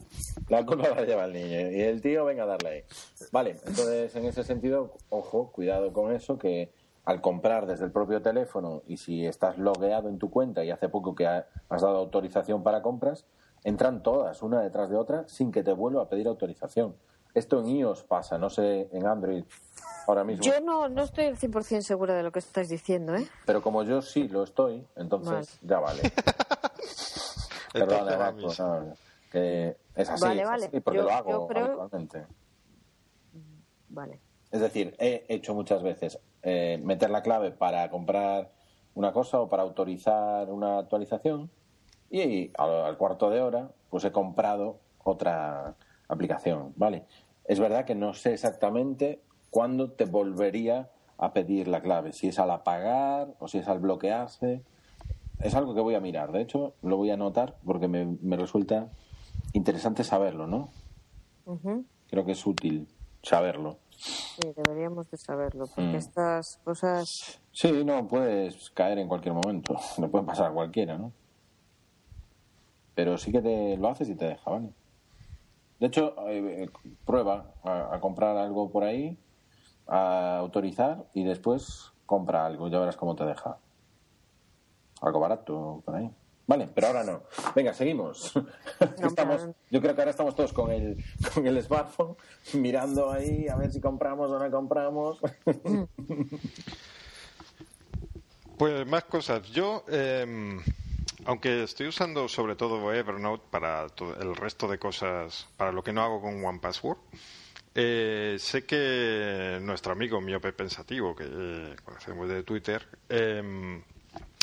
La culpa la lleva el niño y el tío venga a darle ahí. Vale, entonces en ese sentido, ojo, cuidado con eso, que al comprar desde el propio teléfono y si estás logueado en tu cuenta y hace poco que ha- has dado autorización para compras, entran todas, una detrás de otra, sin que te vuelva a pedir autorización. Esto en iOS pasa, no sé en Android ahora mismo. Yo no, no estoy al 100% segura de lo que estás diciendo, ¿eh? Pero como yo sí lo estoy, entonces ya vale. Perdón, *laughs* Entonces, que es así, Vale, es vale. así, porque Yo- lo hago creo- habitualmente. Vale. Es decir, he hecho muchas veces eh, meter la clave para comprar una cosa o para autorizar una actualización y al, cuarto de hora pues he comprado otra aplicación, ¿vale? Es verdad que no sé exactamente cuándo te volvería a pedir la clave, si es al apagar o si es al bloquearse. Es algo que voy a mirar, de hecho lo voy a anotar porque me, me resulta interesante saberlo, ¿no? Ujú. Creo que es útil saberlo. Sí, deberíamos de saberlo, porque Mm. estas cosas... Sí, no, puedes caer en cualquier momento. *laughs* Le puede pasar a cualquiera, ¿no? Pero sí que te lo haces y te deja, ¿vale? De hecho, eh, prueba a, a comprar algo por ahí, a autorizar y después compra algo. Ya verás cómo te deja. Algo barato por ahí. Vale, pero ahora no. Venga, seguimos. *laughs* Estamos, yo creo que ahora estamos todos con el, *laughs* con el smartphone mirando ahí a ver si compramos o no compramos. *laughs* Pues más cosas. Yo, eh, aunque estoy usando sobre todo Evernote para todo el resto de cosas, para lo que no hago con OnePassword, eh, sé que nuestro amigo Miope Pensativo, que eh, conocemos de Twitter, eh,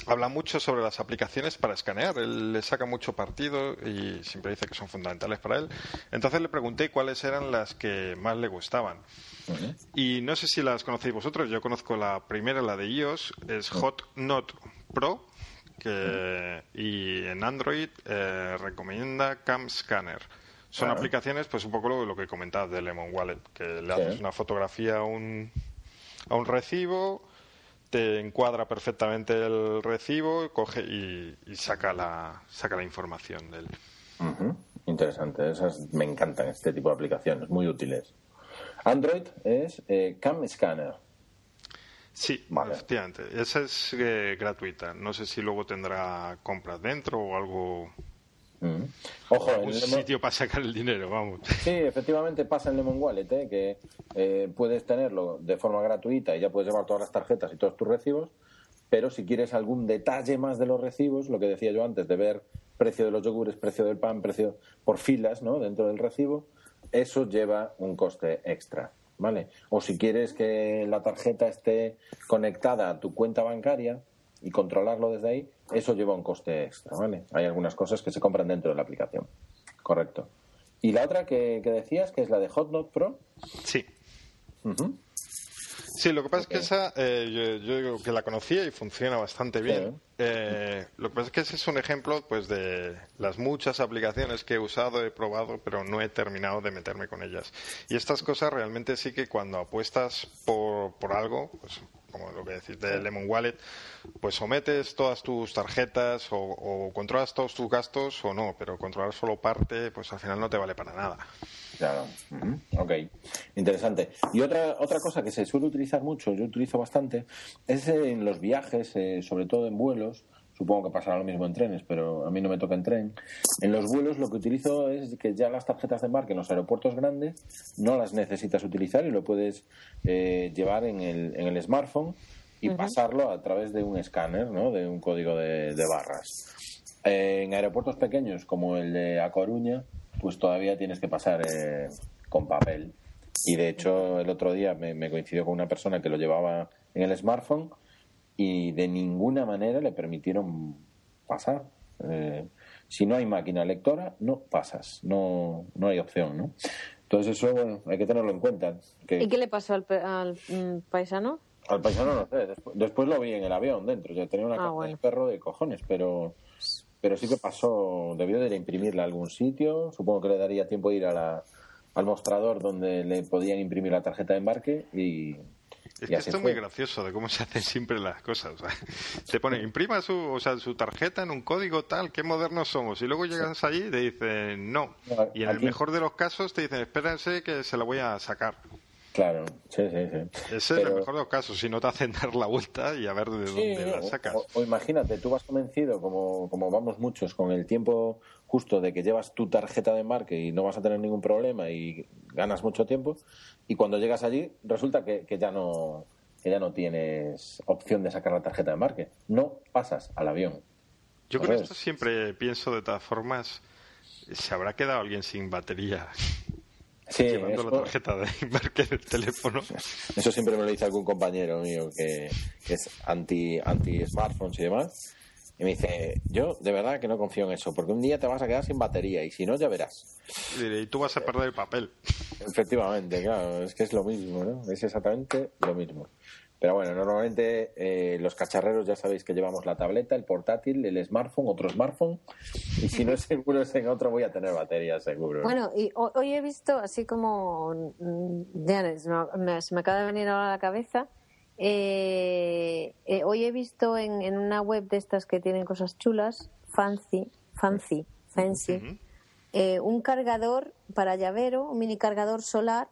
habla mucho sobre las aplicaciones para escanear. Él le saca mucho partido y siempre dice que son fundamentales para él. Entonces le pregunté cuáles eran las que más le gustaban. Y no sé si las conocéis vosotros. Yo conozco la primera, la de iOS, es Hot Note Pro. Que, y en Android eh, recomienda Cam Scanner. Son Claro. aplicaciones, pues un poco lo, lo que comentabas de Lemon Wallet, que le Sí. haces una fotografía a un, a un recibo, te encuadra perfectamente el recibo, coge y, y saca la saca la información del. Ujú, Interesante, esas me encantan este tipo de aplicaciones, muy útiles. Android es eh, Cam Scanner. Sí, Vale. efectivamente. Esa es eh, gratuita. No sé si luego tendrá compras dentro o algo. Mm. Ojo, Lemon- sitio para sacar el dinero, vamos. sí, efectivamente pasa en Lemon Wallet, ¿eh? que eh, puedes tenerlo de forma gratuita y ya puedes llevar todas las tarjetas y todos tus recibos, pero si quieres algún detalle más de los recibos, lo que decía yo antes, de ver precio de los yogures, precio del pan, precio por filas ¿no? dentro del recibo, eso lleva un coste extra. ¿Vale? O si quieres que la tarjeta esté conectada a tu cuenta bancaria y controlarlo desde ahí, eso lleva un coste extra, ¿vale? Hay algunas cosas que se compran dentro de la aplicación. Correcto. Y la otra que, que decías, que es la de HotNote Pro. Sí. Ujú. Sí, lo que pasa es que esa, eh, yo, yo digo que la conocía y funciona bastante bien. Sí. Eh, lo que pasa es que ese es un ejemplo pues de las muchas aplicaciones que he usado, he probado, pero no he terminado de meterme con ellas. Y estas cosas realmente sí que cuando apuestas por, por algo, pues como lo que decís de Lemon Wallet, pues o metes todas tus tarjetas o, controlas todos tus gastos o no, pero controlar solo parte, pues al final no te vale para nada. Claro. Ok. Interesante. Y otra, otra cosa que se suele utilizar mucho, yo utilizo bastante, es en los viajes, eh, sobre todo en vuelos. Supongo que pasará lo mismo en trenes, pero a mí no me toca en tren. En los vuelos lo que utilizo es que ya las tarjetas de embarque en los aeropuertos grandes no las necesitas utilizar y lo puedes eh, llevar en el, en el smartphone y pasarlo a través de un escáner, ¿no? de un código de, de barras. Eh, en aeropuertos pequeños como el de A Coruña, pues todavía tienes que pasar eh, con papel. Y de hecho, el otro día me, me coincidió con una persona que lo llevaba en el smartphone y de ninguna manera le permitieron pasar. Eh, si no hay máquina lectora, no pasas, no, no hay opción, ¿no? Entonces eso, bueno, hay que tenerlo en cuenta. ¿Y qué le pasó al, al mm, paisano? Al paisano no sé, después, lo vi en el avión dentro, ya tenía una ah, de perro de cojones, pero pero sí que pasó, debió de ir a imprimirla a algún sitio, supongo que le daría tiempo de ir a la, al mostrador donde le podían imprimir la tarjeta de embarque y, es que esto es muy gracioso de cómo se hacen siempre las cosas. te pone, imprima su, o sea, su tarjeta en un código tal, qué modernos somos. Y luego llegas allí y te dicen no. Y en el mejor de los casos te dicen, espérense que se la voy a sacar. Claro, sí, sí, sí. Ese es el mejor de los casos, si no te hacen *laughs* dar la vuelta y a ver de dónde la sacas. O, imagínate, tú vas convencido, como, como vamos muchos, con el tiempo justo de que llevas tu tarjeta de embarque y no vas a tener ningún problema y ganas mucho tiempo, y cuando llegas allí resulta que, que ya no que ya no tienes opción de sacar la tarjeta de embarque. No pasas al avión. Yo con esto siempre pienso de todas formas, ¿se habrá quedado alguien sin batería? *laughs* Sí, llevando la tarjeta de embarque del teléfono. *laughs* Eso siempre me lo dice algún compañero mío que, es anti, anti smartphones y demás. Y me dice, yo de verdad que no confío en eso, porque un día te vas a quedar sin batería y si no, ya verás. Y tú vas a perder el papel. Efectivamente, claro, es que es lo mismo, ¿no? Es exactamente lo mismo. Pero bueno, normalmente eh, los cacharreros ya sabéis que llevamos la tableta, el portátil, el smartphone, otro smartphone. Y si no es seguro es en otro, voy a tener batería seguro. Bueno, y hoy he visto, así como. Mm, se me acaba de venir ahora a la cabeza. Eh, eh, hoy he visto en, en, una web de estas que tienen cosas chulas, Fancy, Fancy, Fancy, un cargador para llavero, un mini cargador solar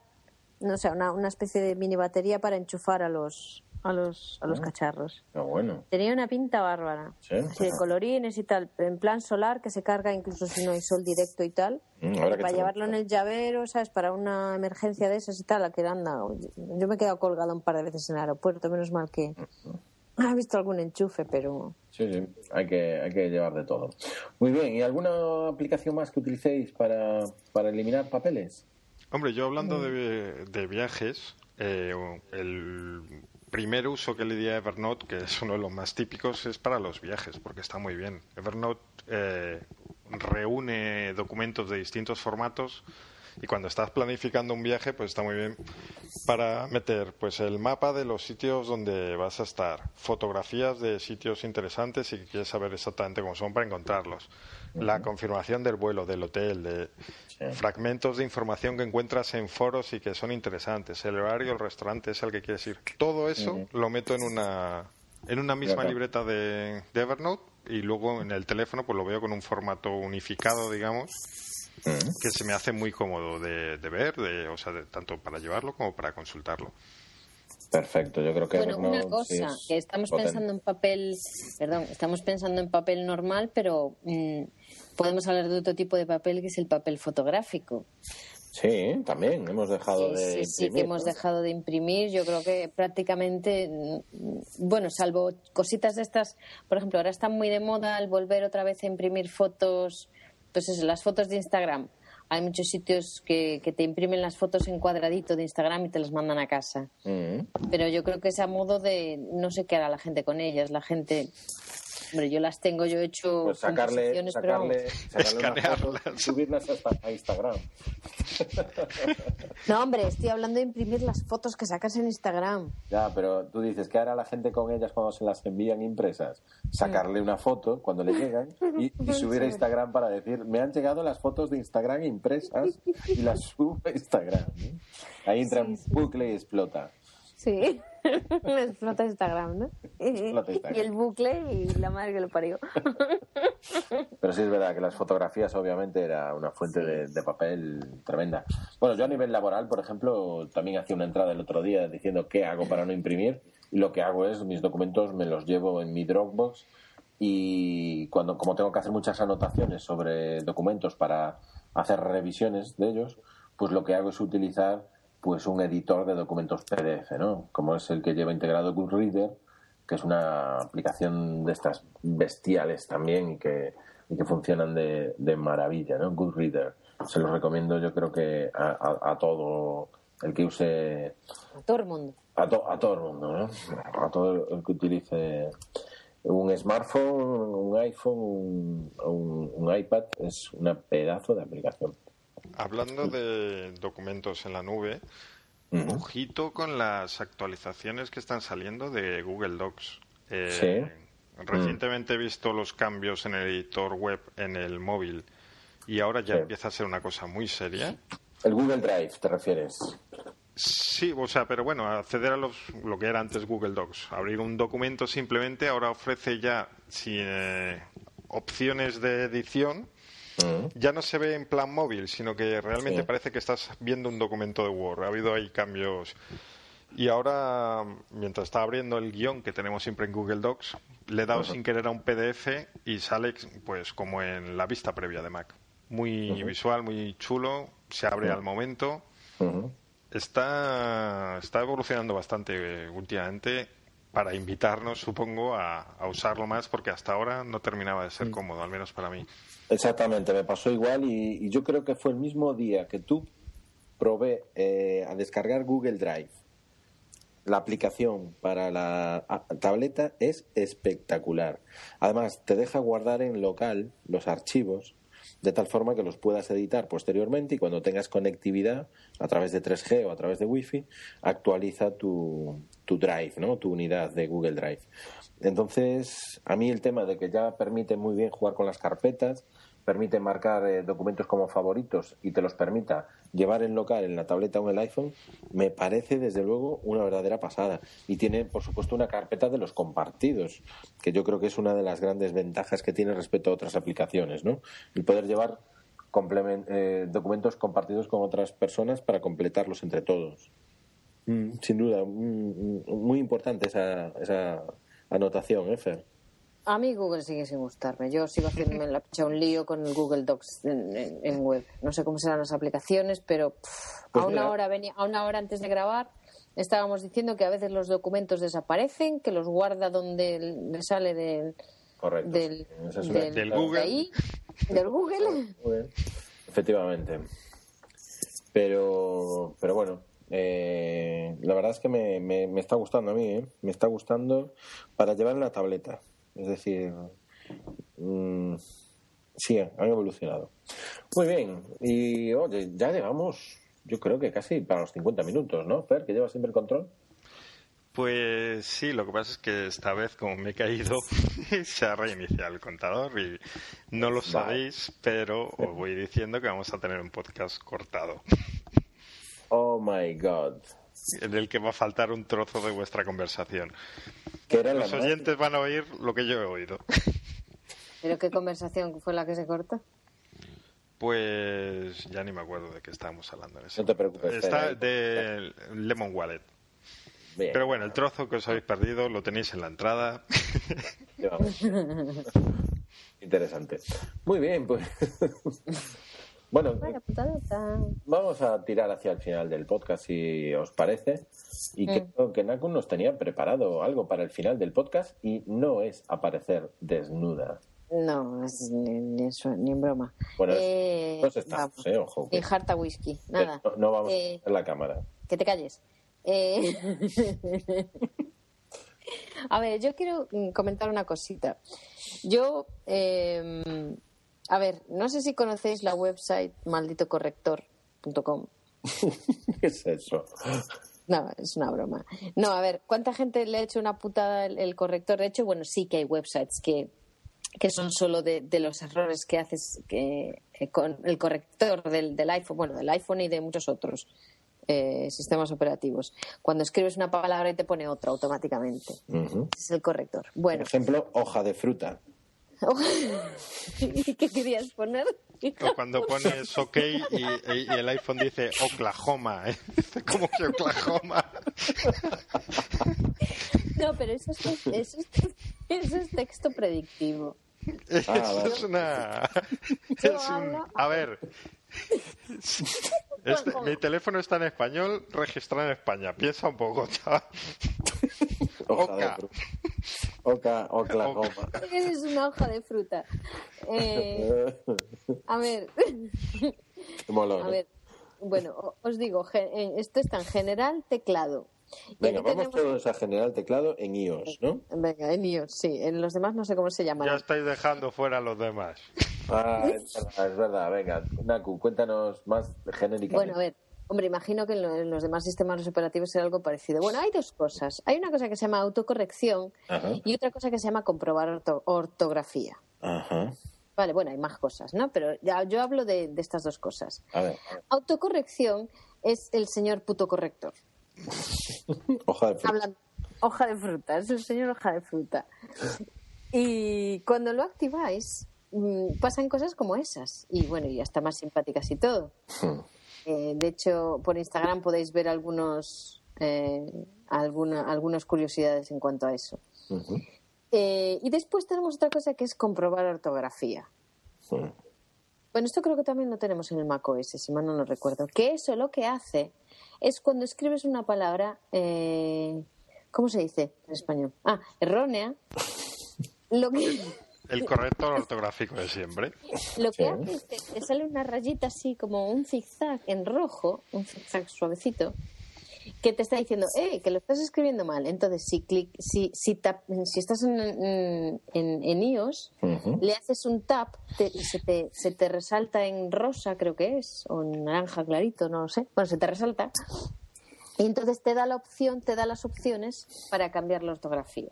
no sé, una, una especie de mini batería para enchufar a los a los, a los ah. cacharros. Ah, bueno. Tenía una pinta bárbara. ¿Sí? Así de colorines y tal, en plan solar que se carga incluso si no hay sol directo y tal. Mm, para llevarlo en el llavero, ¿sabes? Para una emergencia de esas y tal, a que anda. Yo me he quedado colgada un par de veces en el aeropuerto, menos mal que he visto algún enchufe, pero. Sí, sí, hay que, hay que llevar de todo. Muy bien, ¿y alguna aplicación más que utilicéis para, para eliminar papeles? Hombre, yo hablando de, viajes, eh, el primer uso que le di a Evernote, que es uno de los más típicos, es para los viajes, porque está muy bien. Evernote eh, reúne documentos de distintos formatos y cuando estás planificando un viaje, pues está muy bien para meter pues el mapa de los sitios donde vas a estar, fotografías de sitios interesantes y que quieres saber exactamente cómo son para encontrarlos, la confirmación del vuelo, del hotel, de fragmentos de información que encuentras en foros y que son interesantes, el horario, el restaurante es el que quieres ir. Todo eso lo meto en una, en una misma libreta de, Evernote y luego en el teléfono pues lo veo con un formato unificado, digamos, que se me hace muy cómodo de, ver, de, o sea, tanto para llevarlo como para consultarlo. Perfecto, yo creo que bueno, una cosa que estamos pensando en papel, perdón, estamos pensando en papel normal, pero mm, podemos hablar de otro tipo de papel que es el papel fotográfico. Sí, también hemos dejado de sí, imprimir. Sí, que hemos dejado de imprimir. Yo creo que prácticamente, mm, bueno, salvo cositas de estas, por ejemplo, ahora está muy de moda el volver otra vez a imprimir fotos, pues eso, las fotos de Instagram hay muchos sitios que, que, te imprimen las fotos en cuadradito de Instagram y te las mandan a casa. Mm. Pero yo creo que es a modo de, no sé qué hará la gente con ellas. La gente Hombre, yo las tengo, yo he hecho pues sacarle, sacarle, subirlas a Instagram. No, hombre, estoy hablando de imprimir las fotos que sacas en Instagram. Ya, pero tú dices, ¿qué hará la gente con ellas cuando se las envían impresas? Sacarle una foto cuando le llegan y, *laughs* subir a Instagram para decir, me han llegado las fotos de Instagram impresas y las *laughs* subo a Instagram. Ahí entra un bucle y explota. Sí. *laughs* explota Instagram, ¿no? Y el bucle y la madre que lo parió. *laughs* Pero sí es verdad que las fotografías obviamente era una fuente de, papel tremenda. Bueno, yo a nivel laboral, por ejemplo, también hacía una entrada el otro día diciendo qué hago para no imprimir y lo que hago es mis documentos me los llevo en mi Dropbox y cuando como tengo que hacer muchas anotaciones sobre documentos para hacer revisiones de ellos, pues lo que hago es utilizar pues un editor de documentos PDF, ¿no? Como es el que lleva integrado Goodreader, que es una aplicación de estas bestiales también y que, y que funcionan de, de maravilla, ¿no? Goodreader. Se los recomiendo yo creo que a, a, todo el que use... A todo el mundo. a, todo el mundo, ¿no? A todo el que utilice un smartphone, un iPhone, un, un, iPad, es un pedazo de aplicación. Hablando de documentos en la nube, ojito con las actualizaciones que están saliendo de Google Docs. Eh, recientemente he visto los cambios en el editor web en el móvil y ahora ya empieza a ser una cosa muy seria. El Google Drive, ¿te refieres? Sí, o sea, pero bueno, acceder a los, lo que era antes Google Docs, abrir un documento simplemente, ahora ofrece ya eh, opciones de edición. Ya no se ve en plan móvil, sino que realmente parece que estás viendo un documento de Word. Ha habido ahí cambios. Y ahora, mientras está abriendo el guion que tenemos siempre en Google Docs, le he dado sin querer a un PDF y sale pues como en la vista previa de Mac. Muy visual, muy chulo, se abre al momento está, está evolucionando bastante eh, últimamente para invitarnos, supongo, a, usarlo más porque hasta ahora no terminaba de ser mm. cómodo, al menos para mí. Exactamente, me pasó igual y, yo creo que fue el mismo día que tú probé eh, a descargar Google Drive. La aplicación para la tableta es espectacular. Además, te deja guardar en local los archivos de tal forma que los puedas editar posteriormente y cuando tengas conectividad a través de 3G o a través de Wi-Fi, actualiza tu, tu Drive, ¿no? tu unidad de Google Drive. Entonces, a mí el tema de que ya permite muy bien jugar con las carpetas, permite marcar eh, documentos como favoritos y te los permita llevar en local en la tableta o en el iPhone, me parece desde luego una verdadera pasada. Y tiene, por supuesto, una carpeta de los compartidos, que yo creo que es una de las grandes ventajas que tiene respecto a otras aplicaciones, ¿no? El poder llevar eh, documentos compartidos con otras personas para completarlos entre todos. Mm, sin duda, mm, mm, muy importante esa, esa anotación, ¿eh, Fer? A mí Google sigue sin gustarme. Yo sigo haciéndome la picha un lío con el Google Docs en, web. No sé cómo serán las aplicaciones, pero pues a una hora venía, a una hora antes de grabar estábamos diciendo que a veces los documentos desaparecen, que los guarda donde le sale del del, del, Google. del Google. Efectivamente. Pero, pero bueno, eh, la verdad es que me, me, está gustando a mí, ¿eh? me está gustando para llevar en la tableta. Es decir, mm, sí, han evolucionado. Muy bien, y oye, ya llegamos, yo creo que casi para los 50 minutos, ¿no? Fer, que lleva siempre el control. Pues sí, lo que pasa es que esta vez, como me he caído, *laughs* se ha reiniciado el contador y no lo sabéis, pero os voy diciendo que vamos a tener un podcast cortado. Oh my god. En el que va a faltar un trozo de vuestra conversación. Los oyentes van a oír lo que yo he oído. *laughs* ¿Pero qué conversación fue la que se cortó? Pues ya ni me acuerdo de qué estábamos hablando. En ese no te preocupes. Está de Lemon Wallet. Pero bueno, el trozo que os habéis perdido lo tenéis en la entrada. *laughs* *laughs* Interesante. Muy bien, pues. Bueno, vamos a tirar hacia el final del podcast, si os parece. Y mm. creo que Naku nos tenía preparado algo para el final del podcast y no es aparecer desnuda. No, es ni, eso, ni en broma. Bueno, eh, estamos, eh, ojo. Y harta whisky, nada. No, vamos a ver la cámara. Que te calles. Eh, *laughs* a ver, yo quiero comentar una cosita. Yo, em, a ver, no sé si conocéis la website malditocorrector.com. *laughs* ¿Qué es eso? No, es una broma. No, a ver, ¿cuánta gente le ha hecho una putada el, corrector? De hecho, bueno, sí que hay websites que, que son solo de, los errores que haces que, con el corrector del, del iPhone, bueno, del iPhone y de muchos otros. Eh, sistemas operativos. Cuando escribes una palabra y te pone otra automáticamente. Es el corrector. Bueno. Por ejemplo, hoja de fruta. *laughs* ¿Y qué querías poner? O cuando pones OK y, el iPhone dice Oklahoma. ¿eh? *laughs* ¿Cómo que Oklahoma? *laughs* No, pero eso es, eso es texto predictivo. Ah, es una. Es un, a ver. Este, mi teléfono está en español, registrado en España. Piensa un poco, chaval. Oca. Oca, Oklahoma. *laughs* Es una hoja de fruta. Eh, a ver. *laughs* A ver. Bueno, os digo, esto está en general teclado. Venga, vamos todos a generar teclado en iOS, ¿no? Venga, en iOS, sí. En los demás no sé cómo se llaman. Ya estáis dejando fuera a los demás. Ah, es verdad, es verdad. Venga, Naku, cuéntanos más genéricamente. Bueno, a ver. Hombre, imagino que en, los demás sistemas operativos será algo parecido. Bueno, hay dos cosas. Hay una cosa que se llama autocorrección y otra cosa que se llama comprobar ortografía. Ajá. Vale, bueno, hay más cosas, ¿no? Pero ya, yo hablo de, estas dos cosas. A ver. Autocorrección es el señor puto corrector. *laughs* hoja de fruta. hoja de fruta, es el señor hoja de fruta. Y cuando lo activáis, mm, pasan cosas como esas. Y bueno, y hasta más simpáticas y todo. Hmm. Eh, de hecho, por Instagram podéis ver algunos, eh, alguna, algunas curiosidades en cuanto a eso. Eh, y después tenemos otra cosa que es comprobar ortografía. Bueno, esto creo que también lo tenemos en el macOS, si mal no lo recuerdo. Que eso lo que hace es cuando escribes una palabra, eh, ¿cómo se dice en español? Ah, errónea. Lo que... El corrector ortográfico de siempre. Lo que hace es que te sale una rayita así como un zigzag en rojo, un zigzag suavecito, que te está diciendo, eh, que lo estás escribiendo mal. Entonces, si clic, si, si, si estás en, en, iOS, le haces un tap y se te, se te resalta en rosa, creo que es, o en naranja clarito, no lo sé. Bueno, se te resalta. Y entonces te da la opción, te da las opciones para cambiar la ortografía.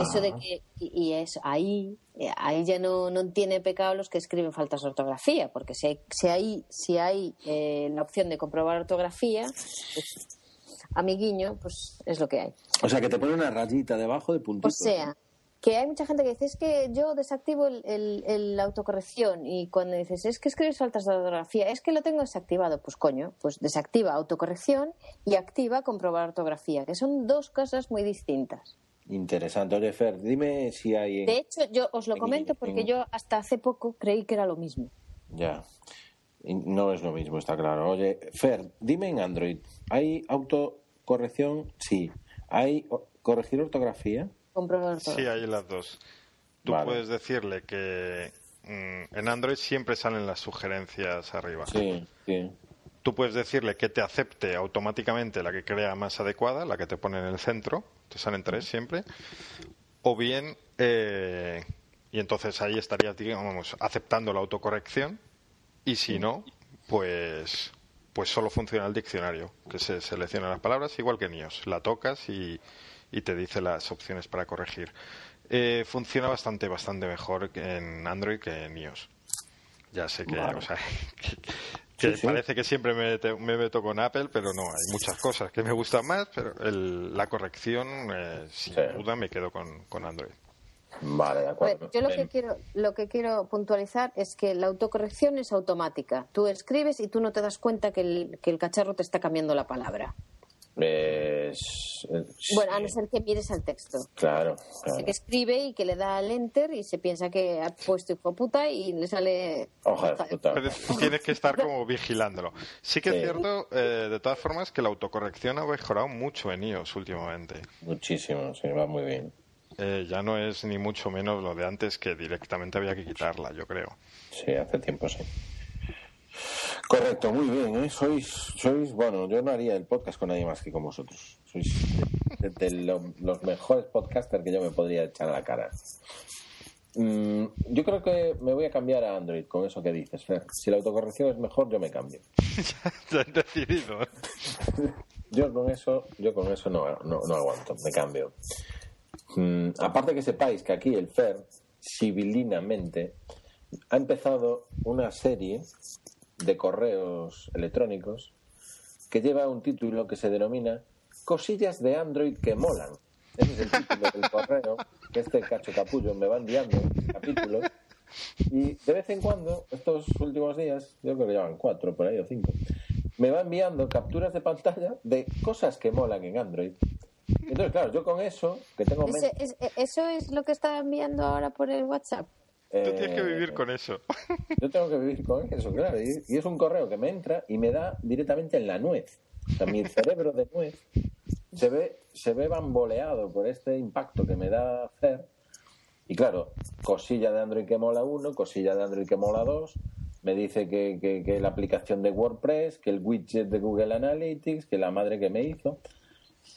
Eso de que, y, es ahí, eh, ahí ya no, no tiene pecado los que escriben faltas de ortografía, porque si hay, si hay, si hay eh, la opción de comprobar ortografía, pues, amiguiño, pues es lo que hay. O sea, que te pone una rayita debajo de puntito. O sea, que hay mucha gente que dice, es que yo desactivo el, la autocorrección y cuando dices, es que escribes faltas de ortografía, es que lo tengo desactivado, pues coño, pues desactiva autocorrección y activa comprobar ortografía, que son dos cosas muy distintas. Interesante. Oye, Fer, dime si hay... De hecho, yo os lo comento porque yo hasta hace poco creí que era lo mismo. Ya. No es lo mismo, está claro. Oye, Fer, dime en Android, ¿hay autocorrección? Sí. ¿Hay corregir ortografía? Sí, hay las dos. Tú puedes decirle que mm, en Android siempre salen las sugerencias arriba. Sí, sí. Tú puedes decirle que te acepte automáticamente la que crea más adecuada, la que te pone en el centro, te salen tres siempre, o bien, eh, y entonces ahí estarías, digamos, aceptando la autocorrección, y si no, pues, pues solo funciona el diccionario, que se selecciona las palabras, igual que en iOS, la tocas y, y te dice las opciones para corregir. Eh, funciona bastante, bastante mejor en Android que en iOS. Ya sé que, o sea, *laughs* parece que siempre me, meto con Apple, pero no, hay muchas cosas que me gustan más, pero la corrección, eh, sin duda, me quedo con, Android. Vale, de acuerdo. yo lo que quiero lo que quiero puntualizar es que la autocorrección es automática. Tú escribes y tú no te das cuenta que el, que el cacharro te está cambiando la palabra. Es, bueno, a no ser que mires al texto. Claro. Que escribe y que le da al enter y se piensa que ha puesto hijo puta y le sale. Hoja de puta. tienes que estar como vigilándolo. Sí que es cierto, eh, de todas formas, que la autocorrección ha mejorado mucho en iOS últimamente. Muchísimo, sí, va muy bien. Eh, ya no es ni mucho menos lo de antes que directamente había que quitarla, yo creo. Sí, hace tiempo sí. Correcto, muy bien. ¿eh? Sois, sois, bueno, yo no haría el podcast con nadie más que con vosotros. Sois de, los mejores podcasters que yo me podría echar a la cara. Mm, yo creo que me voy a cambiar a Android con eso que dices, Fer. Si la autocorrección es mejor, yo me cambio. *laughs* ya he *laughs* decidido. yo con eso, yo con eso no, no, aguanto, me cambio. Mm, aparte que sepáis que aquí el Fer, civilinamente, ha empezado una serie de correos electrónicos que lleva un título que se denomina Cosillas de Android que molan. Ese es el título del correo que este cacho capullo me va enviando capítulos y de vez en cuando, estos últimos días, yo creo que llevan cuatro por ahí o cinco, me va enviando capturas de pantalla de cosas que molan en Android. Entonces, claro, yo con eso, que tengo... ¿Eso es lo que está enviando ahora por el WhatsApp? Tú tienes que vivir con eso. *laughs* Yo tengo que vivir con eso, claro. Y, es un correo que me entra y me da directamente en la nuez. O sea, mi *laughs* cerebro de nuez se ve, se ve bamboleado por este impacto que me da hacer. Y claro, cosilla de Android que mola uno, cosilla de Android que mola dos, me dice que, que, que la aplicación de WordPress, que el widget de Google Analytics, que la madre que me hizo.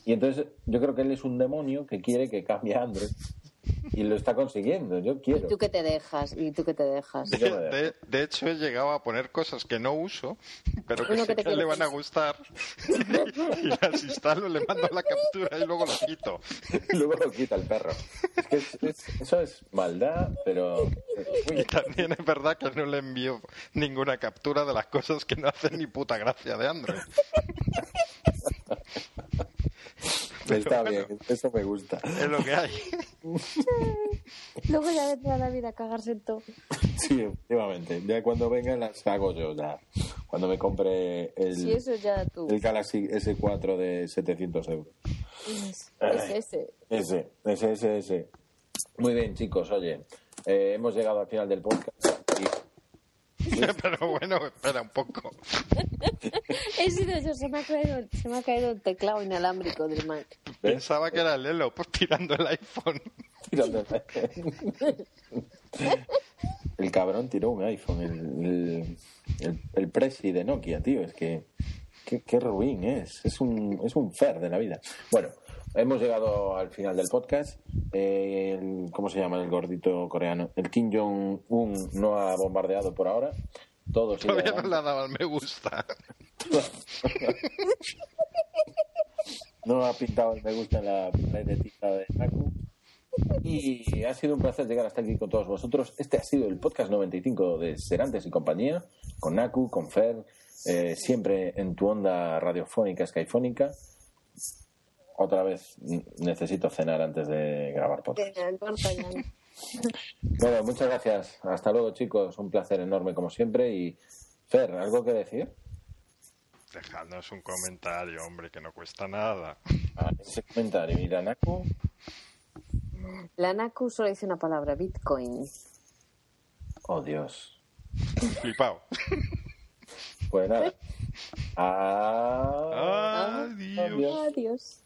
Y entonces yo creo que él es un demonio que quiere que cambie a Android. Y lo está consiguiendo, yo quiero. ¿Y tú qué te dejas? ¿Y tú qué te dejas? De, dejo. de- de hecho, he llegado a poner cosas que no uso, pero que Uno sé que te que le van a gustar. y las instalo, le mando la captura y luego la quito. Y *laughs* luego lo quita el perro. Es que es- es- eso es maldad, pero... Y también es verdad que no le envío ninguna captura de las cosas que no hacen ni puta gracia de Android. *laughs* Está bueno. bien, eso me gusta. Es lo que hay. *laughs* Luego ya vendrá la vida a cagarse en todo. Sí, efectivamente. Ya cuando vengan las hago yo, ya. Cuando me compre el, Si eso ya tú. el Galaxy S4 de 700 euros. Es, es ese. Ese, ese, ese, ese. Muy bien, chicos, oye. eh, hemos llegado al final del podcast. *laughs* *laughs* Pero bueno, espera un poco. *laughs* He sido yo, se me ha caído, se me ha caído el teclado inalámbrico del Mac. Pensaba que era Lelo, pues tirando el iPhone. tirando el- El cabrón tiró un iPhone, el, el, el, el Prezi de Nokia, tío. Es que. Qué, qué ruin es. Es un, es un fer de la vida. Bueno, hemos llegado al final del podcast. Eh, el- ¿Cómo se llama el gordito coreano? El Kim Jong-un no ha bombardeado por ahora. Todo Todavía no le ha dado al me gusta. *laughs* no ha pintado el me gusta en la paletita de Naku. Y ha sido un placer llegar hasta aquí con todos vosotros. Este ha sido el podcast 95 de Serantes y compañía, con Naku, con Fer, eh, siempre en tu onda radiofónica, skyfónica. Otra vez necesito cenar antes de grabar podcast. *laughs* Bueno, muchas gracias. Hasta luego, chicos. Un placer enorme como siempre. Y Fer, ¿algo que decir? Dejadnos un comentario, hombre, que no cuesta nada. A *laughs* ese comentario. Mira, Naku. La Naku solo dice una palabra, Bitcoin. Oh, Dios. Flipao. Pues nada. Ah, *laughs* Adiós. Adiós.